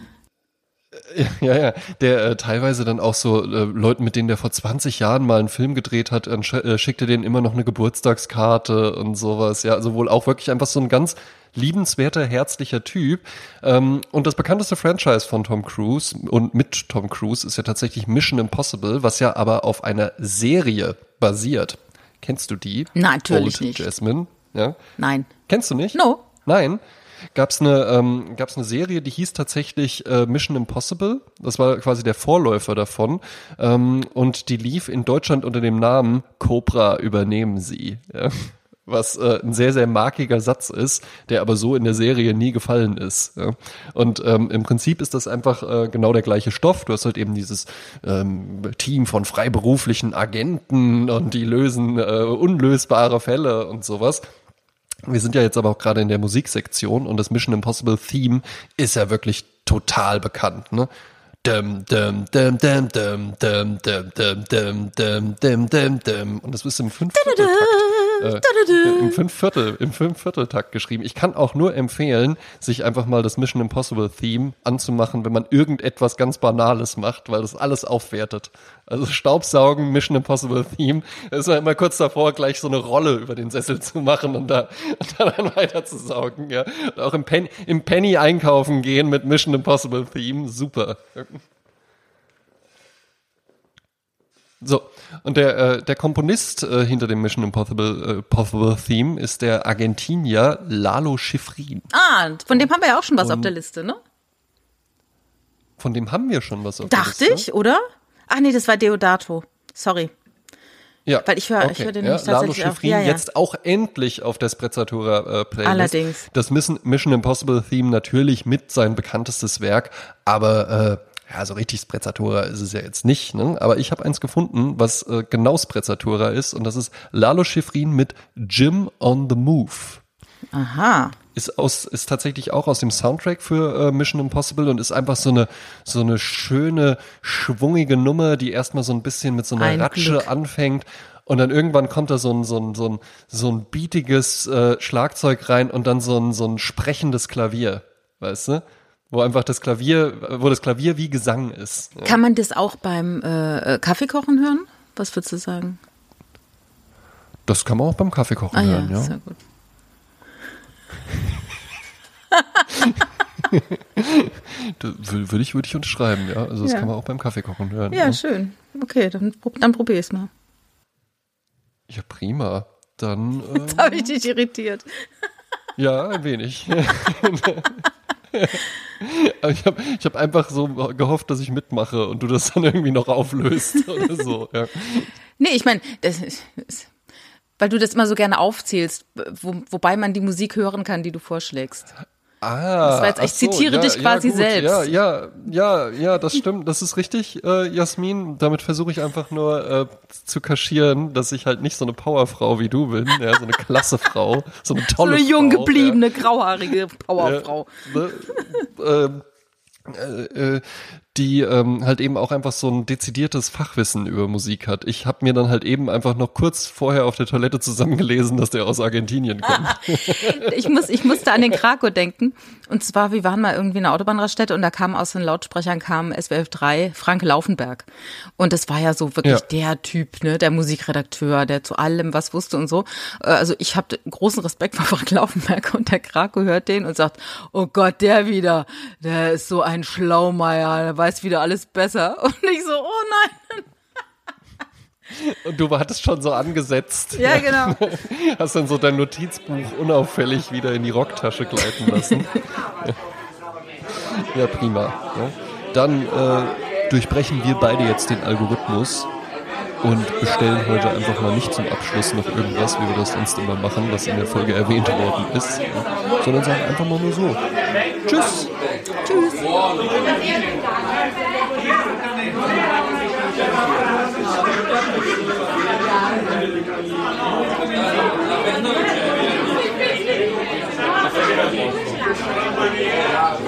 Ja, ja, der äh, teilweise dann auch so äh, Leuten, mit denen der vor 20 Jahren mal einen Film gedreht hat, dann äh, schickte denen immer noch eine Geburtstagskarte und sowas. Ja, also wohl auch wirklich einfach so ein ganz liebenswerter, herzlicher Typ. Ähm, und das bekannteste Franchise von Tom Cruise und mit Tom Cruise ist ja tatsächlich Mission Impossible, was ja aber auf einer Serie basiert. Kennst du die? Natürlich Old nicht. Jasmine, ja. Nein. Kennst du nicht? No. Nein. Gab's eine, ähm, gab's eine Serie, die hieß tatsächlich äh, Mission Impossible. Das war quasi der Vorläufer davon. Ähm, und die lief in Deutschland unter dem Namen Cobra übernehmen sie. Ja. Was äh, ein sehr, sehr markiger Satz ist, der aber so in der Serie nie gefallen ist. Ja. Und ähm, im Prinzip ist das einfach äh, genau der gleiche Stoff. Du hast halt eben dieses ähm, Team von freiberuflichen Agenten und die lösen äh, unlösbare Fälle und sowas. Wir sind ja jetzt aber auch gerade in der Musiksektion und das Mission Impossible Theme ist ja wirklich total bekannt, ne? Und das ist im fünften Takt äh, im Fünfviertel, im Fünfvierteltakt geschrieben. Ich kann auch nur empfehlen, sich einfach mal das Mission Impossible Theme anzumachen, wenn man irgendetwas ganz Banales macht, weil das alles aufwertet. Also Staubsaugen, Mission Impossible Theme, da ist man immer kurz davor, gleich so eine Rolle über den Sessel zu machen und da, und da dann weiter zu saugen, ja. Und auch im, Pen, im Penny einkaufen gehen mit Mission Impossible Theme, super. So, und der, äh, der Komponist äh, hinter dem Mission Impossible, äh, Possible Theme ist der Argentinier Lalo Schifrin. Ah, von dem haben wir ja auch schon was auf der Liste, ne? Von dem haben wir schon was auf der Dachte Liste. ich, oder? Ach nee, das war Deodato. Sorry. Ja, Weil ich höre- ich höre den nämlich Lalo tatsächlich auch. Schifrin Ja, ja. jetzt auch endlich auf der Sprezzatura äh, Playlist. Allerdings. Das Mission, Mission Impossible Theme natürlich mit sein bekanntestes Werk, aber äh, ja, so richtig Sprezzatura ist es ja jetzt nicht. Ne? Aber ich habe eins gefunden, was äh, genau Sprezzatura ist und das ist Lalo Schifrin mit Jim on the Move. Aha. ist aus ist tatsächlich auch aus dem Soundtrack für äh, Mission Impossible und ist einfach so eine so eine schöne schwungige Nummer, die erstmal so ein bisschen mit so einer Ein Ratsche Glück. anfängt und dann irgendwann kommt da so ein so ein so ein so ein beatiges äh, Schlagzeug rein und dann so ein so ein sprechendes Klavier, weißt du? Wo einfach das Klavier, wo das Klavier wie Gesang ist. Ja. Kann man das auch beim äh, äh, Kaffeekochen hören? Was würdest du sagen? Das kann man auch beim Kaffeekochen Ah ja, hören, ja. sehr gut. Würde ich, würde ich unterschreiben, ja. Also das Ja. kann man auch beim Kaffeekochen hören. Ja, schön. Okay, dann, dann probier es mal. Ja, prima. Dann äh, Jetzt habe ich dich irritiert. Ja, ein wenig. Aber ich habe ich hab einfach so gehofft, dass ich mitmache und du das dann irgendwie noch auflöst oder so. Ja. Nee, ich meine, weil du das immer so gerne aufzählst, wo, wobei man die Musik hören kann, die du vorschlägst. Ah, Das war jetzt- ich so, zitiere ja, dich quasi ja, gut, selbst. Ja, ja, ja, ja, das stimmt, das ist richtig, äh, Jasmin. Damit versuche ich einfach nur äh, zu kaschieren, dass ich halt nicht so eine Powerfrau wie du bin, ja, so eine klasse Frau, so eine So tolle eine jung Frau, gebliebene, grauhaarige ja, Powerfrau. ne, ähm, äh, äh, die ähm, halt eben auch einfach so ein dezidiertes Fachwissen über Musik hat. Ich habe mir dann halt eben einfach noch kurz vorher auf der Toilette zusammengelesen, dass der aus Argentinien kommt. Ich, muss, ich musste an den Krakow denken. Und zwar, wir waren mal irgendwie in einer Autobahnraststätte und da kam aus den Lautsprechern kam SWF 3 Frank Laufenberg. Und das war ja so wirklich Ja. der Typ, ne, der Musikredakteur, der zu allem was wusste und so. Äh, Also ich habe großen Respekt vor Frank Laufenberg und der Krakow hört den und sagt, oh Gott, der wieder, der ist so ein Schlaumeier, weiß wieder alles besser. Und ich so, oh nein. Und du hattest schon so angesetzt. Ja, genau. Hast dann so dein Notizbuch unauffällig wieder in die Rocktasche gleiten lassen. Ja, prima. Ja. Dann äh, durchbrechen wir beide jetzt den Algorithmus und bestellen heute einfach mal nicht zum Abschluss noch irgendwas, wie wir das sonst immer machen, was in der Folge erwähnt worden ist, sondern sagen einfach mal nur so. Tschüss. Tschüss. Amém.